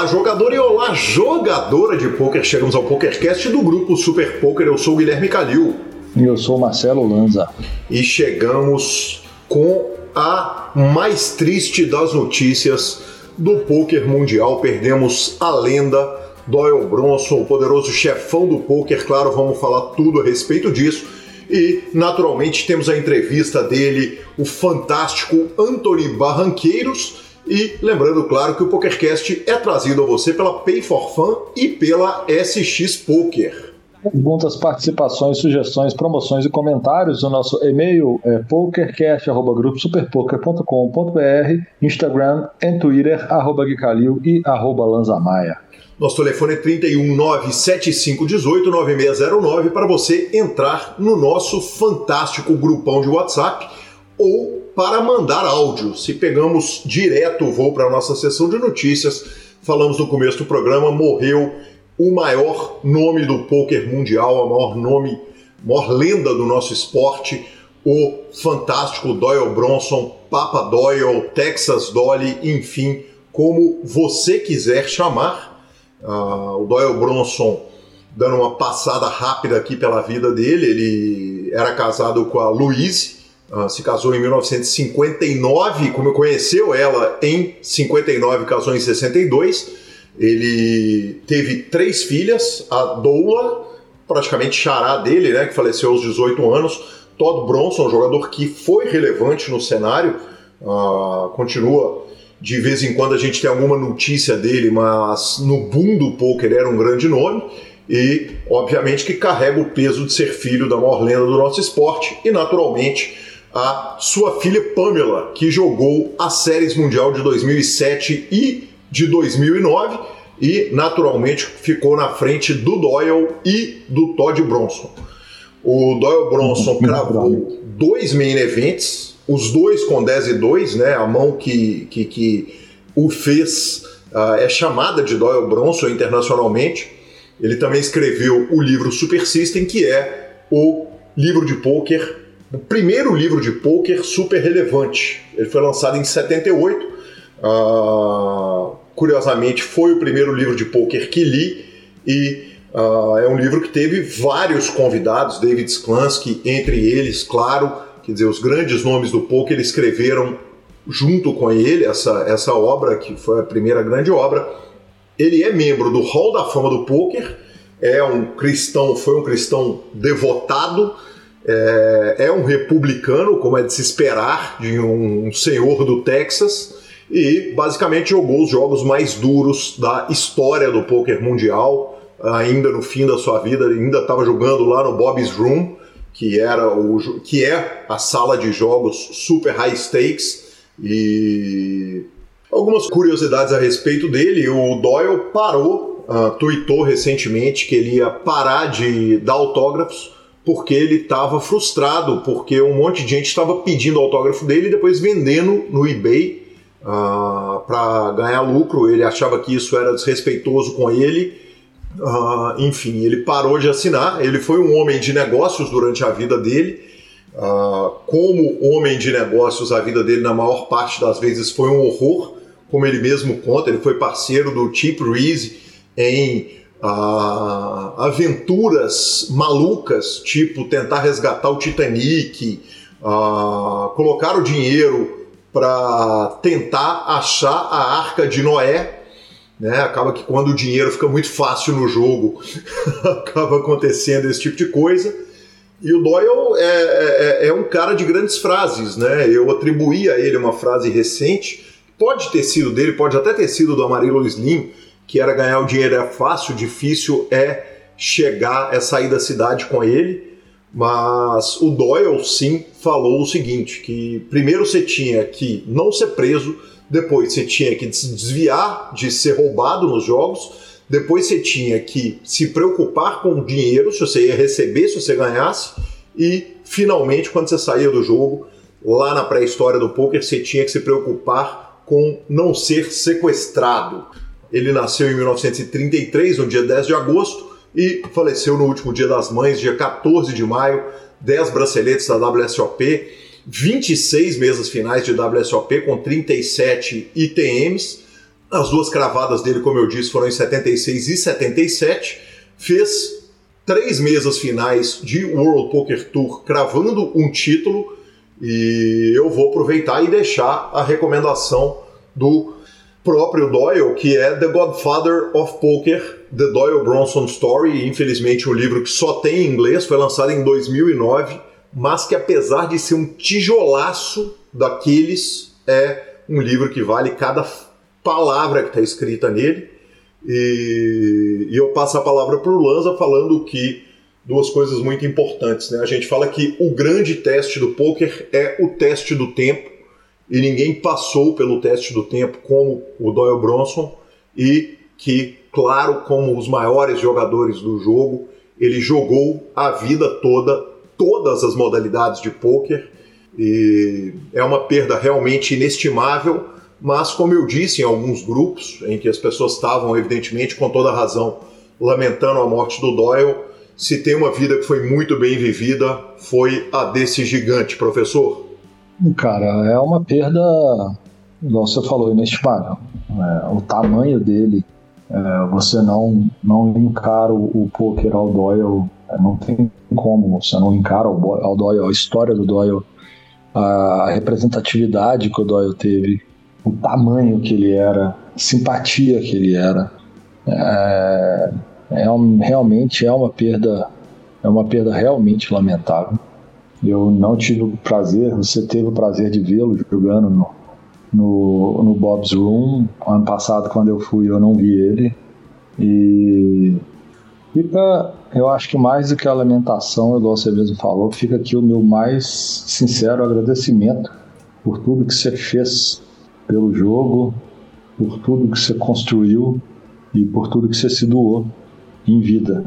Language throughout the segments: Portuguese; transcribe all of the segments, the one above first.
Olá, jogador e olá, jogadora de pôquer. Chegamos ao PokerCast do grupo Super Poker. Eu sou o Guilherme Calil. E eu sou o Marcelo Lanza. E chegamos com a mais triste das notícias do poker mundial. Perdemos a lenda Doyle Bronson, o poderoso chefão do poker. Claro, vamos falar tudo a respeito disso. E, naturalmente, temos a entrevista dele, o fantástico Anthony Barranqueiros e lembrando, claro, que o PokerCast é trazido a você pela Pay for Fun e pela SX Poker. Perguntas, participações, sugestões, promoções e comentários. O nosso e-mail é pokercast.gruposuperpoker.com.br, Instagram e Twitter, arroba Guicalil e arroba Lanzamaia. Nosso telefone é 31 97518 9609 para você entrar no nosso fantástico grupão de WhatsApp ou para mandar áudio. Se pegamos direto o voo para a nossa sessão de notícias, falamos no começo do programa, morreu o maior nome do poker mundial, a maior nome, maior lenda do nosso esporte, o fantástico Doyle Bronson, Papa Doyle, Texas Dolly, enfim, como você quiser chamar. Uh, o Doyle Bronson, dando uma passada rápida aqui pela vida dele, ele era casado com a Louise, Uh, se casou em 1959, como conheceu ela em 59, casou em 62. Ele teve três filhas, a Doula, praticamente xará dele, né, que faleceu aos 18 anos, Todd Bronson, jogador que foi relevante no cenário, uh, continua. De vez em quando a gente tem alguma notícia dele, mas no boom do poker era um grande nome. E obviamente que carrega o peso de ser filho da maior lenda do nosso esporte. E naturalmente a sua filha Pamela, que jogou as séries mundial de 2007 e de 2009 e naturalmente ficou na frente do Doyle e do Todd Bronson. O Doyle Bronson cravou dois main events, os dois com 10 e 2, né? A mão que, que, que o fez uh, é chamada de Doyle Bronson internacionalmente. Ele também escreveu o livro Super System, que é o livro de pôquer o primeiro livro de poker super relevante. Ele foi lançado em 78. Uh, curiosamente, foi o primeiro livro de poker que li e uh, é um livro que teve vários convidados, David Sklansky, entre eles, claro, quer dizer, os grandes nomes do poker escreveram junto com ele essa, essa obra, que foi a primeira grande obra. Ele é membro do Hall da Fama do Poker, é um cristão, foi um cristão devotado, é, é um republicano, como é de se esperar de um senhor do Texas, e basicamente jogou os jogos mais duros da história do poker mundial. Ainda no fim da sua vida, ainda estava jogando lá no Bob's Room, que era o que é a sala de jogos super high stakes e algumas curiosidades a respeito dele. O Doyle parou, uh, tweetou recentemente que ele ia parar de dar autógrafos porque ele estava frustrado, porque um monte de gente estava pedindo autógrafo dele e depois vendendo no eBay uh, ah, para ganhar lucro. Ele achava que isso era desrespeitoso com ele. Uh, enfim, ele parou de assinar. Ele foi um homem de negócios durante a vida dele. Uh, como homem de negócios, a vida dele, na maior parte das vezes, foi um horror. Como ele mesmo conta, ele foi parceiro do Chip Reese em aventuras malucas, tipo tentar resgatar o Titanic, colocar o dinheiro para tentar achar a arca de Noé. Né? Acaba que quando o dinheiro fica muito fácil no jogo, acaba acontecendo esse tipo de coisa. E o Doyle é, é, é, um cara de grandes frases, né? Eu atribuí a ele uma frase recente, pode ter sido dele, pode até ter sido do Amarelo Slim, que era ganhar o dinheiro é fácil, difícil é chegar, é sair da cidade com ele. Mas o Doyle sim falou o seguinte: que primeiro você tinha que não ser preso, depois você tinha que se desviar de ser roubado nos jogos, depois você tinha que se preocupar com o dinheiro, se você ia receber, se você ganhasse, e finalmente, quando você saía do jogo, lá na pré-história do poker, você tinha que se preocupar com não ser sequestrado. Ele nasceu em 1933, no dia 10 de agosto, e faleceu no último dia das mães, dia 14 de maio, 10 braceletes da WSOP, 26 mesas finais de WSOP com 37 ITMs, As duas cravadas dele, como eu disse, foram em 76 e 77. Fez três mesas finais de World Poker Tour cravando um título. E eu vou aproveitar e deixar a recomendação do próprio Doyle, que é The Godfather of Poker, The Doyle Bronson Story. Infelizmente, um livro que só tem em inglês, foi lançado em 2009, mas que apesar de ser um tijolaço daqueles, é um livro que vale cada palavra que está escrita nele. E, e, eu passo a palavra para o Lanza falando que duas coisas muito importantes. Né? A gente fala que o grande teste do poker é o teste do tempo e ninguém passou pelo teste do tempo como o Doyle Bronson e que, claro, como os maiores jogadores do jogo, ele jogou a vida toda, todas as modalidades de poker e é uma perda realmente inestimável, mas como eu disse em alguns grupos em que as pessoas estavam evidentemente com toda razão lamentando a morte do Doyle, se tem uma vida que foi muito bem vivida, foi a desse gigante, professor. Cara, é uma perda, igual você falou, inestimável. É, o tamanho dele, é, você não, não encara o, o poker ao Doyle, é, não tem como você não encara ao Doyle, a história do Doyle, a representatividade que o Doyle teve, o tamanho que ele era, a simpatia que ele era. É, é realmente é uma perda, é uma perda realmente lamentável. Eu não tive o prazer, você teve o prazer de vê-lo jogando no, no, no, Bob's Room. Ano passado, quando eu fui, eu não vi ele. E fica, eu acho que mais do que a lamentação, igual você mesmo falou, fica aqui o meu mais sincero agradecimento por tudo que você fez pelo jogo, por tudo que você construiu e por tudo que você se doou em vida.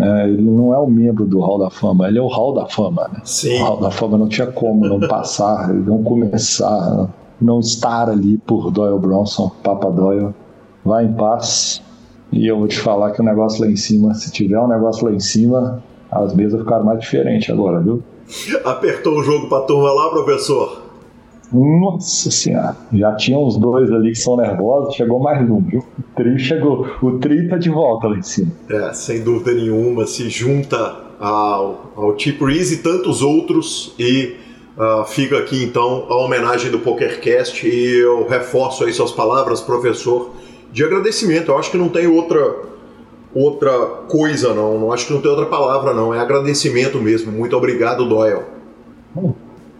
É, ele não é um membro do Hall da Fama, ele é o Hall da Fama. Né? Sim. O Hall da Fama não tinha como não passar, não começar, não estar ali por Doyle Bronson, Papa Doyle. Vai em paz. E eu vou te falar que o negócio lá em cima, se tiver um negócio lá em cima, as mesas ficaram mais diferentes agora, viu? Apertou o jogo pra turma lá, professor? Nossa senhora, já tinha uns dois ali que são nervosos, chegou mais um, viu? O tri chegou, o tri tá de volta lá em cima. É, sem dúvida nenhuma, se junta ao, ao Chip Reese e tantos outros e uh, fica aqui então a homenagem do PokerCast e eu reforço aí suas palavras, professor, de agradecimento. Eu acho que não tem outra outra coisa não, não acho que não tem outra palavra não, é agradecimento mesmo. Muito obrigado, Doyle.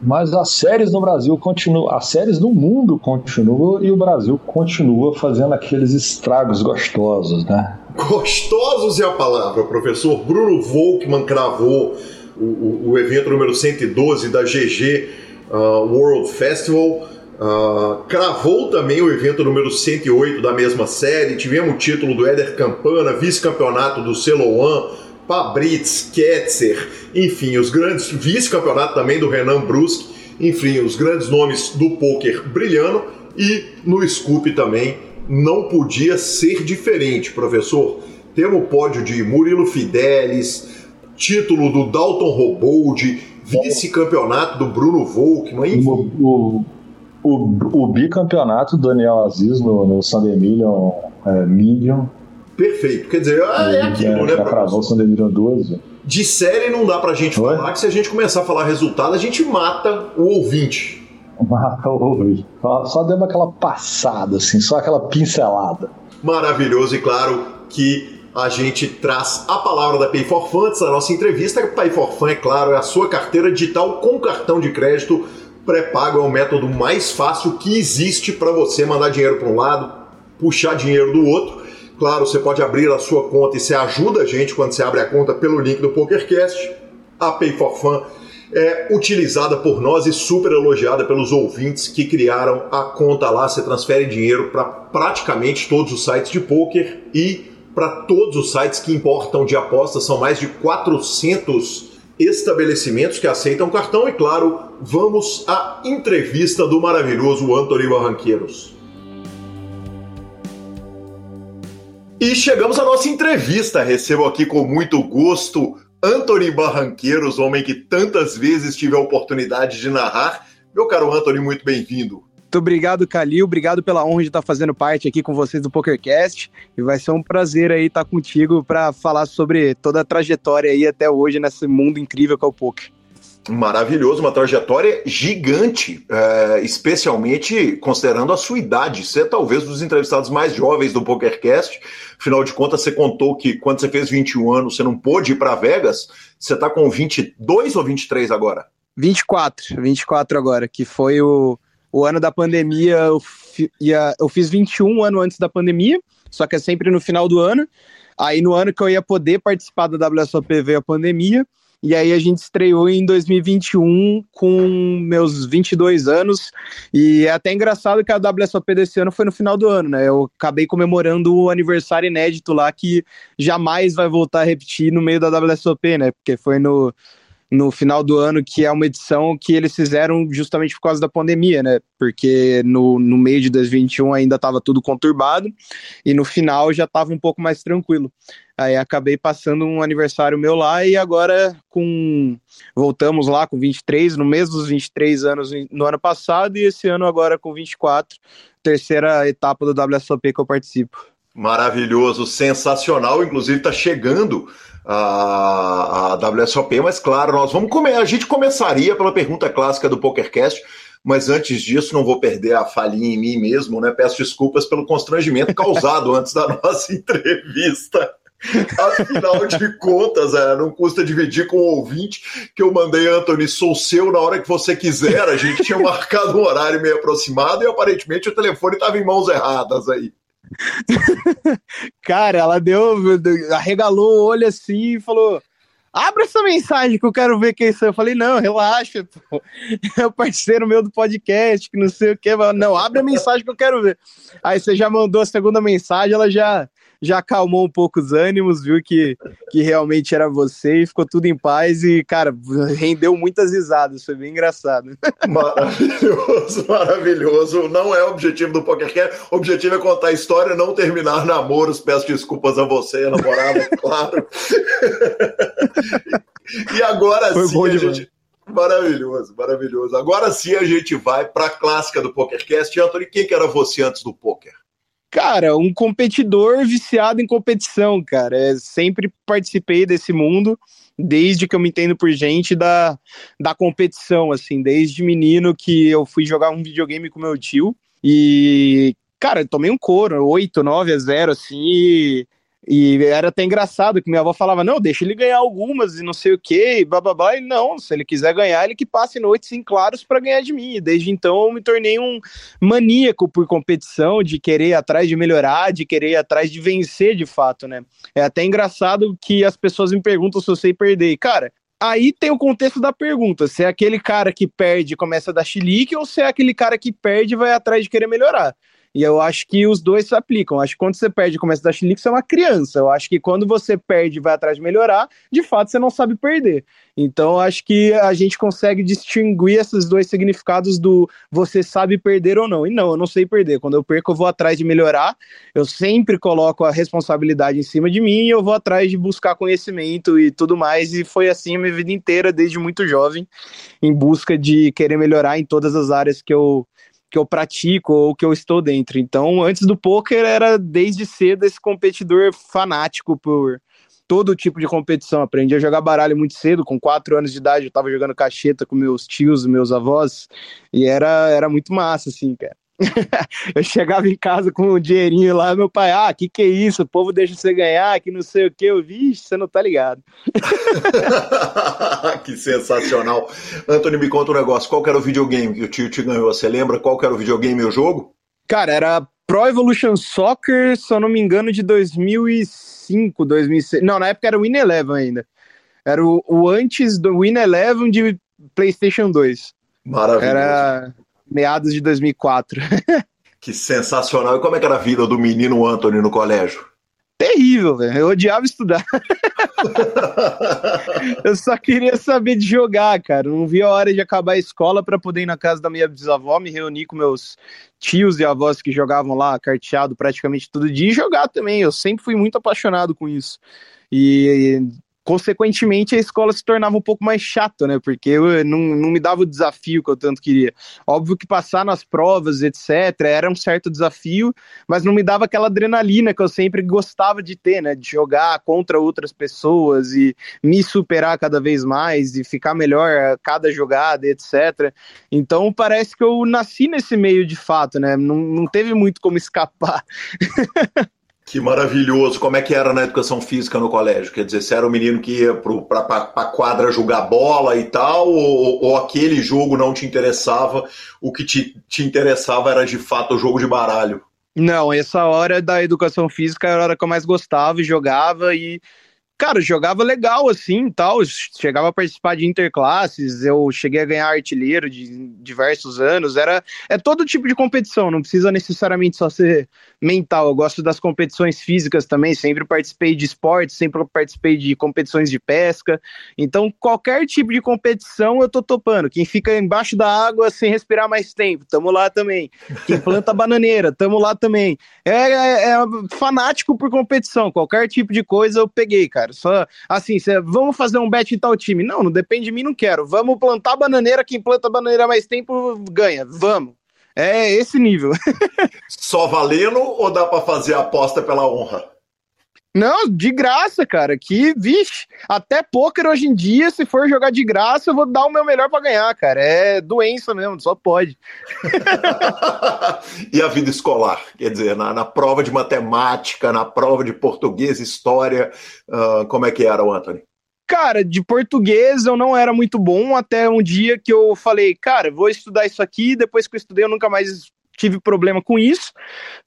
Mas as séries no Brasil continuam, as séries no mundo continuam e o Brasil continua fazendo aqueles estragos gostosos, né? Gostosos é a palavra, professor. Bruno Volkman cravou o, o, o evento número 112 da GG uh, World Festival. Uh, cravou também o evento número 108 da mesma série. Tivemos o título do Éder Campana, vice-campeonato do Celoan Fabritz, Ketzer, enfim, os grandes vice-campeonato também do Renan Brusque, enfim, os grandes nomes do poker brilhando e no Scoop também não podia ser diferente, professor. Temos o pódio de Murilo Fidelis, título do Dalton Robold, vice-campeonato do Bruno Volkmann, enfim. O, o, o, o bicampeonato do Daniel Aziz no, no Sunday Million é, Million Perfeito. Quer dizer, é, é aquilo, né? Já duas. De série não dá pra gente Oi? falar que se a gente começar a falar resultado, a gente mata o ouvinte. Mata o ouvinte. Só, só deu aquela passada, assim, só aquela pincelada. Maravilhoso, e claro que a gente traz a palavra da Pay for Fun antes da nossa entrevista. Pay for Fun, é claro, é a sua carteira digital com cartão de crédito pré-pago. É o método mais fácil que existe para você mandar dinheiro para um lado, puxar dinheiro do outro. Claro, você pode abrir a sua conta e você ajuda a gente quando você abre a conta pelo link do PokerCast. A Pay for Fun é utilizada por nós e super elogiada pelos ouvintes que criaram a conta lá. Você transfere dinheiro para praticamente todos os sites de poker e para todos os sites que importam de apostas. São mais de 400 estabelecimentos que aceitam cartão. E claro, vamos à entrevista do maravilhoso Anthony Barranqueiros. E chegamos à nossa entrevista. Recebo aqui com muito gosto Anthony Barranqueiros, homem que tantas vezes tive a oportunidade de narrar. Meu caro Anthony, muito bem-vindo. Muito obrigado, Calil. Obrigado pela honra de estar fazendo parte aqui com vocês do PokerCast. E vai ser um prazer aí estar contigo para falar sobre toda a trajetória aí até hoje nesse mundo incrível que é o poker. Maravilhoso, uma trajetória gigante, é, especialmente considerando a sua idade. Você é talvez dos entrevistados mais jovens do PokerCast. Afinal de contas, você contou que quando você fez 21 anos, você não pôde ir para Vegas. Você está com 22 ou 23 agora? 24, 24 agora, que foi o, o ano da pandemia, eu, ia, eu fiz 21 anos antes da pandemia, só que é sempre no final do ano. Aí no ano que eu ia poder participar da WSOP veio a pandemia, e aí a gente estreou em 2021 com meus 22 anos, e é até engraçado que a WSOP desse ano foi no final do ano, né? Eu acabei comemorando o aniversário inédito lá que jamais vai voltar a repetir no meio da WSOP, né? Porque foi no no final do ano, que é uma edição que eles fizeram justamente por causa da pandemia, né? Porque no, no meio de 2021 ainda estava tudo conturbado e no final já estava um pouco mais tranquilo. Aí acabei passando um aniversário meu lá e agora com voltamos lá com 23, no mês dos 23 anos no ano passado e esse ano agora com 24, terceira etapa do WSOP que eu participo. Maravilhoso, sensacional, inclusive está chegando a, WSOP, mas claro, nós vamos comer. A gente começaria pela pergunta clássica do PokerCast, mas antes disso, não vou perder a falhinha em mim mesmo, né? Peço desculpas pelo constrangimento causado antes da nossa entrevista. Afinal de contas, é, não custa dividir com o ouvinte que eu mandei, Anthony, sou seu na hora que você quiser. A gente tinha marcado um horário meio aproximado e aparentemente o telefone estava em mãos erradas aí. Cara, ela deu, arregalou o olho assim e falou: Abre essa mensagem que eu quero ver quem sou. Eu falei, não, relaxa, pô. É o parceiro meu do podcast, que não sei o que. Não, abre a mensagem que eu quero ver. Aí você já mandou a segunda mensagem, ela já já acalmou um pouco os ânimos, viu que, que realmente era você e ficou tudo em paz e, cara, rendeu muitas risadas, foi bem engraçado. Maravilhoso, maravilhoso. Não é o objetivo do PokerCast, o objetivo é contar a história, não terminar namoros. Peço desculpas a você, a namorada, claro. e agora foi sim a gente... Maravilhoso, maravilhoso. Agora sim a gente vai para a clássica do PokerCast. Anthony, quem que era você antes do poker? Cara, um competidor viciado em competição, cara. É, sempre participei desse mundo, desde que eu me entendo por gente da, da competição, assim, desde menino que eu fui jogar um videogame com meu tio. E, cara, tomei um couro, 8, 9 a 0, assim, e e era até engraçado que minha avó falava: não, deixa ele ganhar algumas e não sei o que, e bababá. E não, se ele quiser ganhar, ele que passe noites em claros para ganhar de mim. E desde então eu me tornei um maníaco por competição, de querer ir atrás de melhorar, de querer ir atrás de vencer de fato, né? É até engraçado que as pessoas me perguntam se eu sei perder. E, cara, aí tem o contexto da pergunta: se é aquele cara que perde e começa a dar chilique, ou se é aquele cara que perde e vai atrás de querer melhorar. E eu acho que os dois se aplicam. Eu acho que quando você perde e começa a dar chilique, você é uma criança. Eu acho que quando você perde e vai atrás de melhorar, de fato você não sabe perder. Então acho que a gente consegue distinguir esses dois significados do você sabe perder ou não. E não, eu não sei perder. Quando eu perco, eu vou atrás de melhorar. Eu sempre coloco a responsabilidade em cima de mim e eu vou atrás de buscar conhecimento e tudo mais. E foi assim a minha vida inteira, desde muito jovem, em busca de querer melhorar em todas as áreas que eu que eu pratico ou que eu estou dentro. Então, antes do poker era desde cedo esse competidor fanático por todo tipo de competição. Aprendi a jogar baralho muito cedo, com quatro anos de idade eu estava jogando cacheta com meus tios, meus avós, e era, era muito massa, assim, cara. eu chegava em casa com o um dinheirinho lá, meu pai, ah, que que é isso? O povo deixa você ganhar, que não sei o que. Eu vi, você não tá ligado. que sensacional. Antônio, me conta um negócio. Qual era o videogame que o tio te ganhou? Você lembra qual era o videogame e o jogo? Cara, era Pro Evolution Soccer, se eu não me engano, de 2005, 2006. Não, na época era o Win Eleven ainda. Era o, o antes do Win Eleven de PlayStation 2. Maravilhoso. Era meados de 2004. que sensacional. E como é que era a vida do menino Anthony no colégio? Terrível, velho. Eu odiava estudar. eu só queria saber de jogar, cara. não via a hora de acabar a escola para poder ir na casa da minha bisavó, me reunir com meus tios e avós que jogavam lá carteado praticamente todo dia e jogar também. Eu sempre fui muito apaixonado com isso. E consequentemente a escola se tornava um pouco mais chato, né? Porque eu não, não me dava o desafio que eu tanto queria. Óbvio que passar nas provas, etc., era um certo desafio, mas não me dava aquela adrenalina que eu sempre gostava de ter, né? De jogar contra outras pessoas e me superar cada vez mais e ficar melhor a cada jogada, etc. Então parece que eu nasci nesse meio de fato, né? Não, não teve muito como escapar. Que maravilhoso. Como é que era na educação física no colégio? Quer dizer, você era o um menino que ia para a quadra jogar bola e tal, ou, ou, aquele jogo não te interessava? O que te, te interessava era de fato o jogo de baralho? Não, essa hora da educação física era a hora que eu mais gostava e jogava e cara, jogava legal assim tal. Chegava a participar de interclasses, eu cheguei a ganhar artilheiro de diversos anos. Era é todo tipo de competição, não precisa necessariamente só ser mental. Eu gosto das competições físicas também, sempre participei de esportes, sempre participei de competições de pesca. Então, qualquer tipo de competição eu tô topando. Quem fica embaixo da água sem respirar mais tempo, tamo lá também. Quem planta bananeira, tamo lá também. É, é, é fanático por competição, qualquer tipo de coisa eu peguei, cara cara. Só assim, cê, vamos fazer um bet em tal time. Não, não depende de mim, não quero. Vamos plantar bananeira, quem planta bananeira mais tempo ganha. Vamos. É esse nível. Só valendo ou dá para fazer a aposta pela honra? Não, de graça, cara. Que, vixe, até pôquer hoje em dia, se for jogar de graça, eu vou dar o meu melhor para ganhar, cara. É doença mesmo, só pode. e a vida escolar? Quer dizer, na, na, prova de matemática, na prova de português, história, uh, como é que era, o Anthony? Cara, de português eu não era muito bom até um dia que eu falei, cara, vou estudar isso aqui. Depois que eu estudei, eu nunca mais tive problema com isso.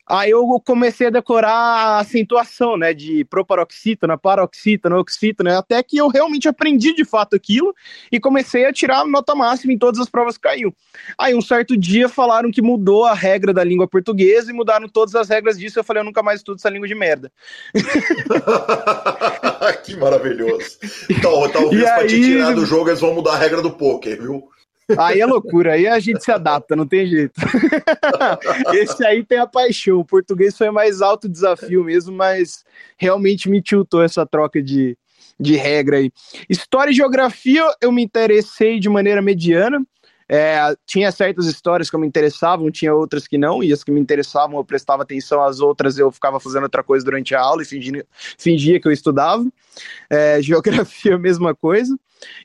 Aí eu comecei a decorar a acentuação, né, de proparoxítona, paroxítona, oxítona, até que eu realmente aprendi de fato aquilo e comecei a tirar nota máxima em todas as provas que caiu. Aí um certo dia falaram que mudou a regra da língua portuguesa e mudaram todas as regras disso, eu falei, eu nunca mais estudo essa língua de merda. que maravilhoso. Então, talvez para te tirar do jogo eles vão mudar a regra do poker, viu? Aí é loucura, aí a gente se adapta, não tem jeito. Esse aí tem a paixão. O português foi mais alto desafio mesmo, mas realmente me tiltou essa troca de, de regra aí. História e geografia eu me interessei de maneira mediana. É, tinha certas histórias que me interessavam, tinha outras que não, e as que me interessavam eu prestava atenção, as outras eu ficava fazendo outra coisa durante a aula e fingia, fingia que eu estudava. É, geografia, mesma coisa.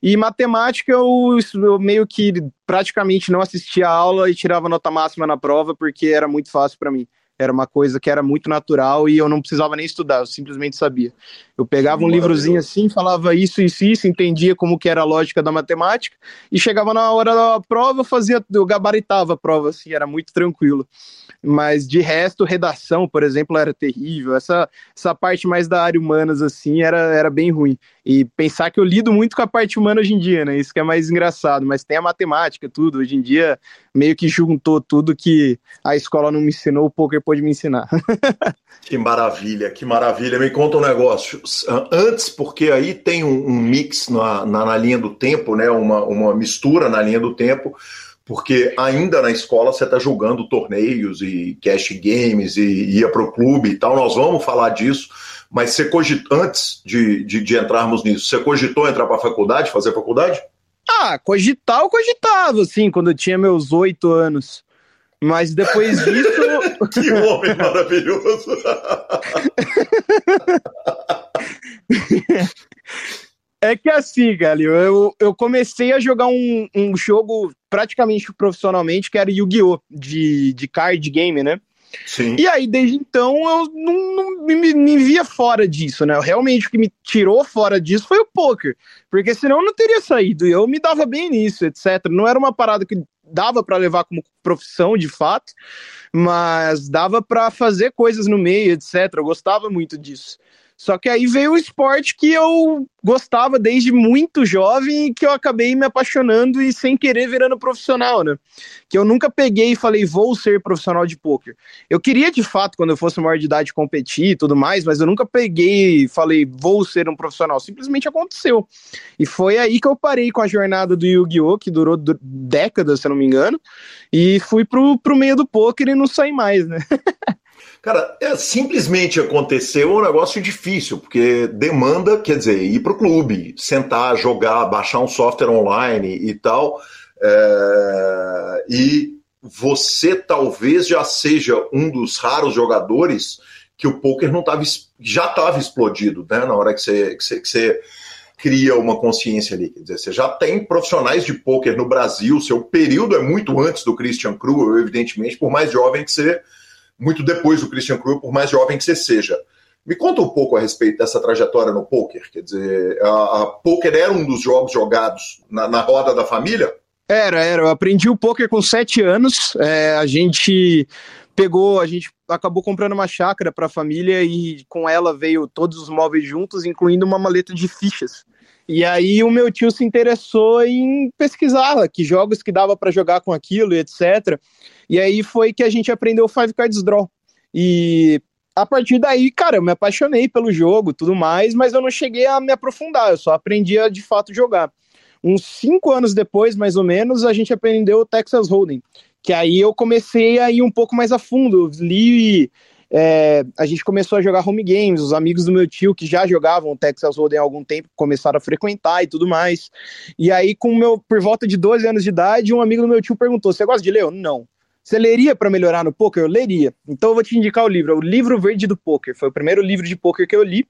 E matemática eu, eu, meio que praticamente não assistia a aula e tirava nota máxima na prova porque era muito fácil para mim. Era uma coisa que era muito natural e eu não precisava nem estudar, eu simplesmente sabia. Eu pegava um livrozinho assim, falava isso, isso, isso, entendia como que era a lógica da matemática e chegava na hora da prova, fazia, eu gabaritava a prova, assim, era muito tranquilo. Mas de resto, redação, por exemplo, era terrível. Essa, essa parte mais da área humanas, assim, era, era bem ruim. E pensar que eu lido muito com a parte humana hoje em dia, né? Isso que é mais engraçado. Mas tem a matemática, tudo. Hoje em dia, meio que juntou tudo que a escola não me ensinou, o poker pôde me ensinar. que maravilha, que maravilha. Me conta um negócio. Antes, porque aí tem um, um mix na, na, na, linha do tempo, né? Uma, uma mistura na linha do tempo, porque ainda na escola você está jogando torneios e cash games e ia para o clube e tal. Nós vamos falar disso, mas você cogitou, antes de, de, de entrarmos nisso, você cogitou entrar para a faculdade, fazer faculdade? Ah, cogitar eu cogitava, assim, quando eu tinha meus oito anos. Mas depois disso. que homem maravilhoso! É que assim, galera, eu, eu comecei a jogar um, um jogo praticamente profissionalmente, que era Yu-Gi-Oh! De, de card game, né? Sim. E aí, desde então, eu não, não me, me, via fora disso, né? Realmente, o que me tirou fora disso foi o poker. Porque senão eu não teria saído. E eu me dava bem nisso, etc. Não era uma parada que dava para levar como profissão, de fato, mas dava para fazer coisas no meio, etc. Eu gostava muito disso. Só que aí veio o esporte que eu gostava desde muito jovem e que eu acabei me apaixonando e sem querer virando profissional, né? Que eu nunca peguei e falei, vou ser profissional de poker. Eu queria, de fato, quando eu fosse maior de idade, competir e tudo mais, mas eu nunca peguei e falei, vou ser um profissional. Simplesmente aconteceu. E foi aí que eu parei com a jornada do Yu-Gi-Oh!, que durou décadas, se eu não me engano, e fui pro, pro meio do poker e não saí mais, né? Cara, é, simplesmente aconteceu um negócio difícil, porque demanda, quer dizer, ir para o clube, sentar, jogar, baixar um software online e tal. É, e você talvez já seja um dos raros jogadores que o poker não tava, já estava explodido, né? Na hora que você, que você, que você cria uma consciência ali. Quer dizer, você já tem profissionais de poker no Brasil, seu período é muito antes do Christian Cruel, evidentemente, por mais jovem que você, muito depois do Christian Cruel, por mais jovem que você seja. Me conta um pouco a respeito dessa trajetória no poker. Quer dizer, a, a poker era um dos jogos jogados na, na roda da família? Era, era. Eu aprendi o poker com sete anos. É, a gente pegou, a gente acabou comprando uma chácara para a família e com ela veio todos os móveis juntos, incluindo uma maleta de fichas. E aí o meu tio se interessou em pesquisar que jogos que dava para jogar com aquilo e etc. E aí foi que a gente aprendeu Five Cards Draw. E a partir daí, cara, eu me apaixonei pelo jogo, tudo mais, mas eu não cheguei a me aprofundar, eu só aprendi a de fato jogar. Uns cinco anos depois, mais ou menos, a gente aprendeu o Texas Hold'em, que aí eu comecei a ir um pouco mais a fundo. Eu li é, a gente começou a jogar home games, os amigos do meu tio que já jogavam Texas Hold'em há algum tempo começaram a frequentar e tudo mais. E aí, com meu, por volta de 12 anos de idade, um amigo do meu tio perguntou: Você gosta de ler? Eu, não. Você leria para melhorar no poker? Eu leria. Então eu vou te indicar o livro, o Livro Verde do Poker. Foi o primeiro livro de poker que eu li.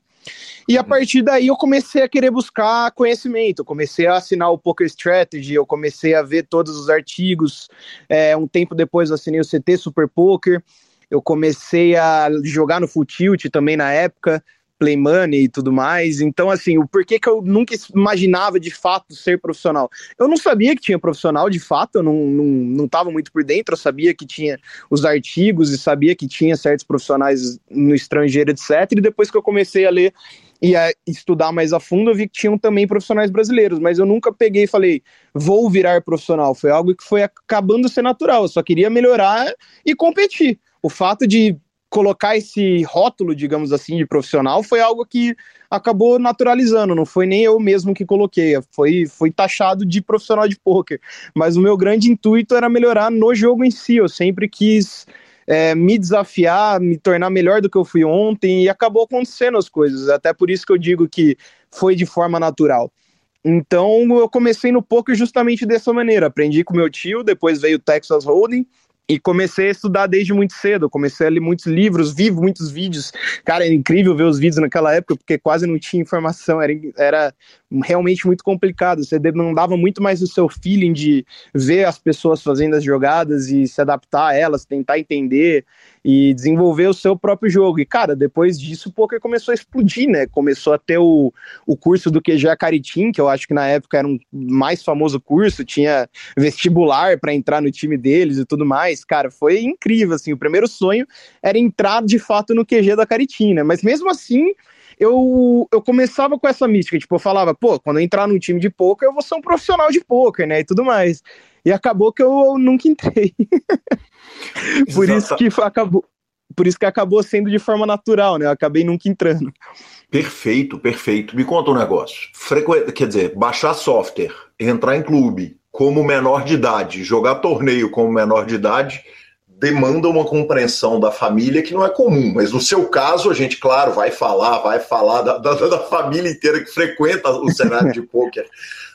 E a partir daí eu comecei a querer buscar conhecimento, eu comecei a assinar o Poker Strategy, eu comecei a ver todos os artigos. É, um tempo depois eu assinei o CT Super Poker, eu comecei a jogar no Full Tilt também na época, Play Money e tudo mais. Então, assim, o porquê que eu nunca imaginava de fato ser profissional? Eu não sabia que tinha profissional de fato, eu não, não, não tava muito por dentro, eu sabia que tinha os artigos e sabia que tinha certos profissionais no estrangeiro, etc. E depois que eu comecei a ler e a estudar mais a fundo, eu vi que tinham também profissionais brasileiros, mas eu nunca peguei e falei, vou virar profissional. Foi algo que foi acabando ser natural, eu só queria melhorar e competir. O fato de colocar esse rótulo, digamos assim, de profissional foi algo que acabou naturalizando, não foi nem eu mesmo que coloquei, foi, foi taxado de profissional de poker. Mas o meu grande intuito era melhorar no jogo em si, eu sempre quis é, me desafiar, me tornar melhor do que eu fui ontem e acabou acontecendo as coisas, até por isso que eu digo que foi de forma natural. Então eu comecei no poker justamente dessa maneira, aprendi com meu tio, depois veio o Texas Hold'em, e comecei a estudar desde muito cedo. comecei a ler muitos livros, vivo muitos vídeos. Cara, era incrível ver os vídeos naquela época, porque quase não tinha informação, era, era realmente muito complicado. Você demandava muito mais o seu feeling de ver as pessoas fazendo as jogadas e se adaptar a elas, tentar entender e desenvolver o seu próprio jogo. E, cara, depois disso o poker começou a explodir, né? Começou a ter o, o curso do QG Caritim, que eu acho que na época era um mais famoso curso, tinha vestibular para entrar no time deles e tudo mais. Cara, foi incrível, assim. O primeiro sonho era entrar de fato no QG da Caritim, né? Mas mesmo assim, eu, eu começava com essa mística, tipo, eu falava, pô, quando eu entrar num time de poker, eu vou ser um profissional de poker, né? E tudo mais. E acabou que eu nunca entrei. por isso que acabou, por isso que acabou sendo de forma natural, né? Eu acabei nunca entrando. Perfeito, perfeito. Me conta um negócio. Frequ... Quer dizer, baixar software, entrar em clube como menor de idade, jogar torneio como menor de idade, demanda uma compreensão da família que não é comum. Mas no seu caso, a gente, claro, vai falar, vai falar da, da, da família inteira que frequenta o cenário de pôquer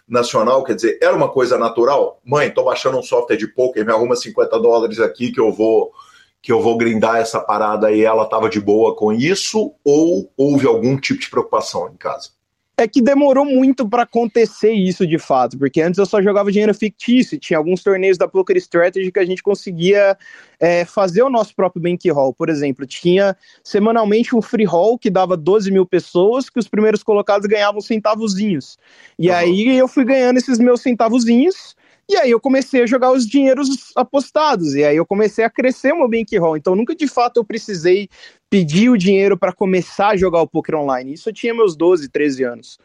nacional, quer dizer, era uma coisa natural? Mãe, tô baixando um software de poker, me arruma 50 dólares aqui que eu vou que eu vou grindar essa parada e ela tava de boa com isso ou houve algum tipo de preocupação em casa? É que demorou muito para acontecer isso de fato, porque antes eu só jogava dinheiro fictício, tinha alguns torneios da Poker Strategy que a gente conseguia é, fazer o nosso próprio bankroll. Por exemplo, tinha semanalmente um free roll que dava 12 mil pessoas, que os primeiros colocados ganhavam centavozinhos. E uhum. aí eu fui ganhando esses meus centavozinhos, e aí eu comecei a jogar os dinheiros apostados, e aí eu comecei a crescer o meu bankroll. Então nunca de fato eu precisei pedir o dinheiro para começar a jogar o poker online. Isso eu tinha meus 12, 13 anos.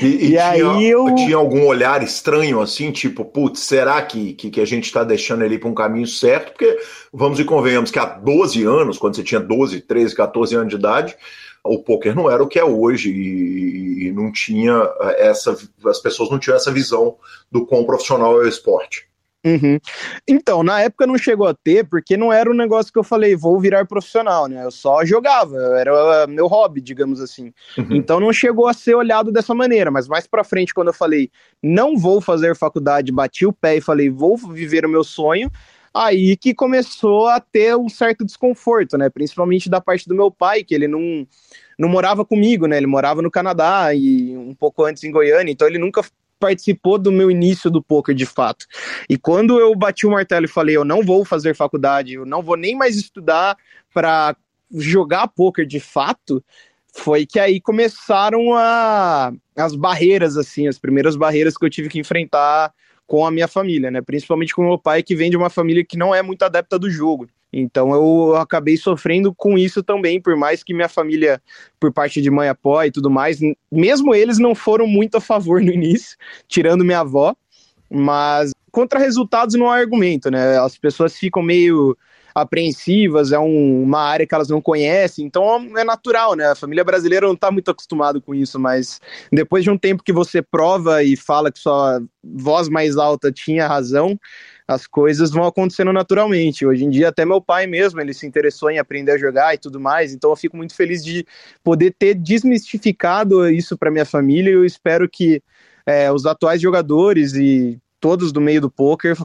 e, e, e tinha, aí eu tinha algum olhar estranho assim, tipo, putz, será que, que, que a gente está deixando ele para um caminho certo? Porque vamos e convenhamos que há 12 anos, quando você tinha 12, 13, 14 anos de idade, o poker não era o que é hoje e, e, não tinha essa as pessoas não tinham essa visão do quão profissional é o esporte. Uhum. Então, na época não chegou a ter, porque não era um negócio que eu falei, vou virar profissional, né? Eu só jogava, era meu hobby, digamos assim. Uhum. Então não chegou a ser olhado dessa maneira, mas mais pra frente, quando eu falei, não vou fazer faculdade, bati o pé e falei, vou viver o meu sonho, aí que começou a ter um certo desconforto, né? Principalmente da parte do meu pai, que ele não, não morava comigo, né? Ele morava no Canadá e um pouco antes em Goiânia, então ele nunca participou do meu início do poker de fato. E quando eu bati o martelo e falei, eu não vou fazer faculdade, eu não vou nem mais estudar para jogar poker de fato, foi que aí começaram a, as barreiras, assim, as primeiras barreiras que eu tive que enfrentar com a minha família, né? Principalmente com meu pai, que vem de uma família que não é muito adepta do jogo. Então eu acabei sofrendo com isso também, por mais que minha família, por parte de mãe, apoie e tudo mais, mesmo eles não foram muito a favor no início, tirando minha avó, mas contra resultados não há argumento, né? As pessoas ficam meio apreensivas, é um, uma área que elas não conhecem, então é natural, né? A família brasileira não está muito acostumado com isso, mas depois de um tempo que você prova e fala que sua voz mais alta tinha razão, as coisas vão acontecendo naturalmente. Hoje em dia, até meu pai mesmo, ele se interessou em aprender a jogar e tudo mais, então eu fico muito feliz de poder ter desmistificado isso para minha família e eu espero que é, os atuais jogadores e todos do meio do poker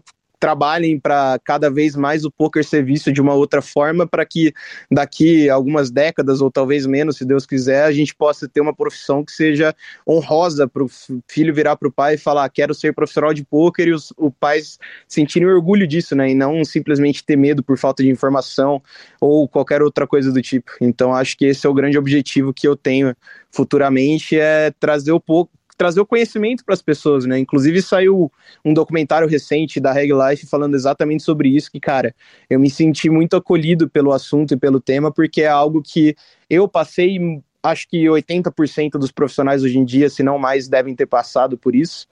trabalhem para cada vez mais o poker ser visto de uma outra forma, para que daqui algumas décadas, ou talvez menos, se Deus quiser, a gente possa ter uma profissão que seja honrosa para o filho virar para o pai e falar: quero ser profissional de poker, e os, pais sentirem orgulho disso, né? E não simplesmente ter medo por falta de informação ou qualquer outra coisa do tipo. Então, acho que esse é o grande objetivo que eu tenho futuramente: é trazer o pouco trazer o conhecimento para as pessoas, né? Inclusive saiu um documentário recente da Reg Life falando exatamente sobre isso, que, cara, eu me senti muito acolhido pelo assunto e pelo tema, porque é algo que eu passei, acho que 80% dos profissionais hoje em dia, se não mais, devem ter passado por isso.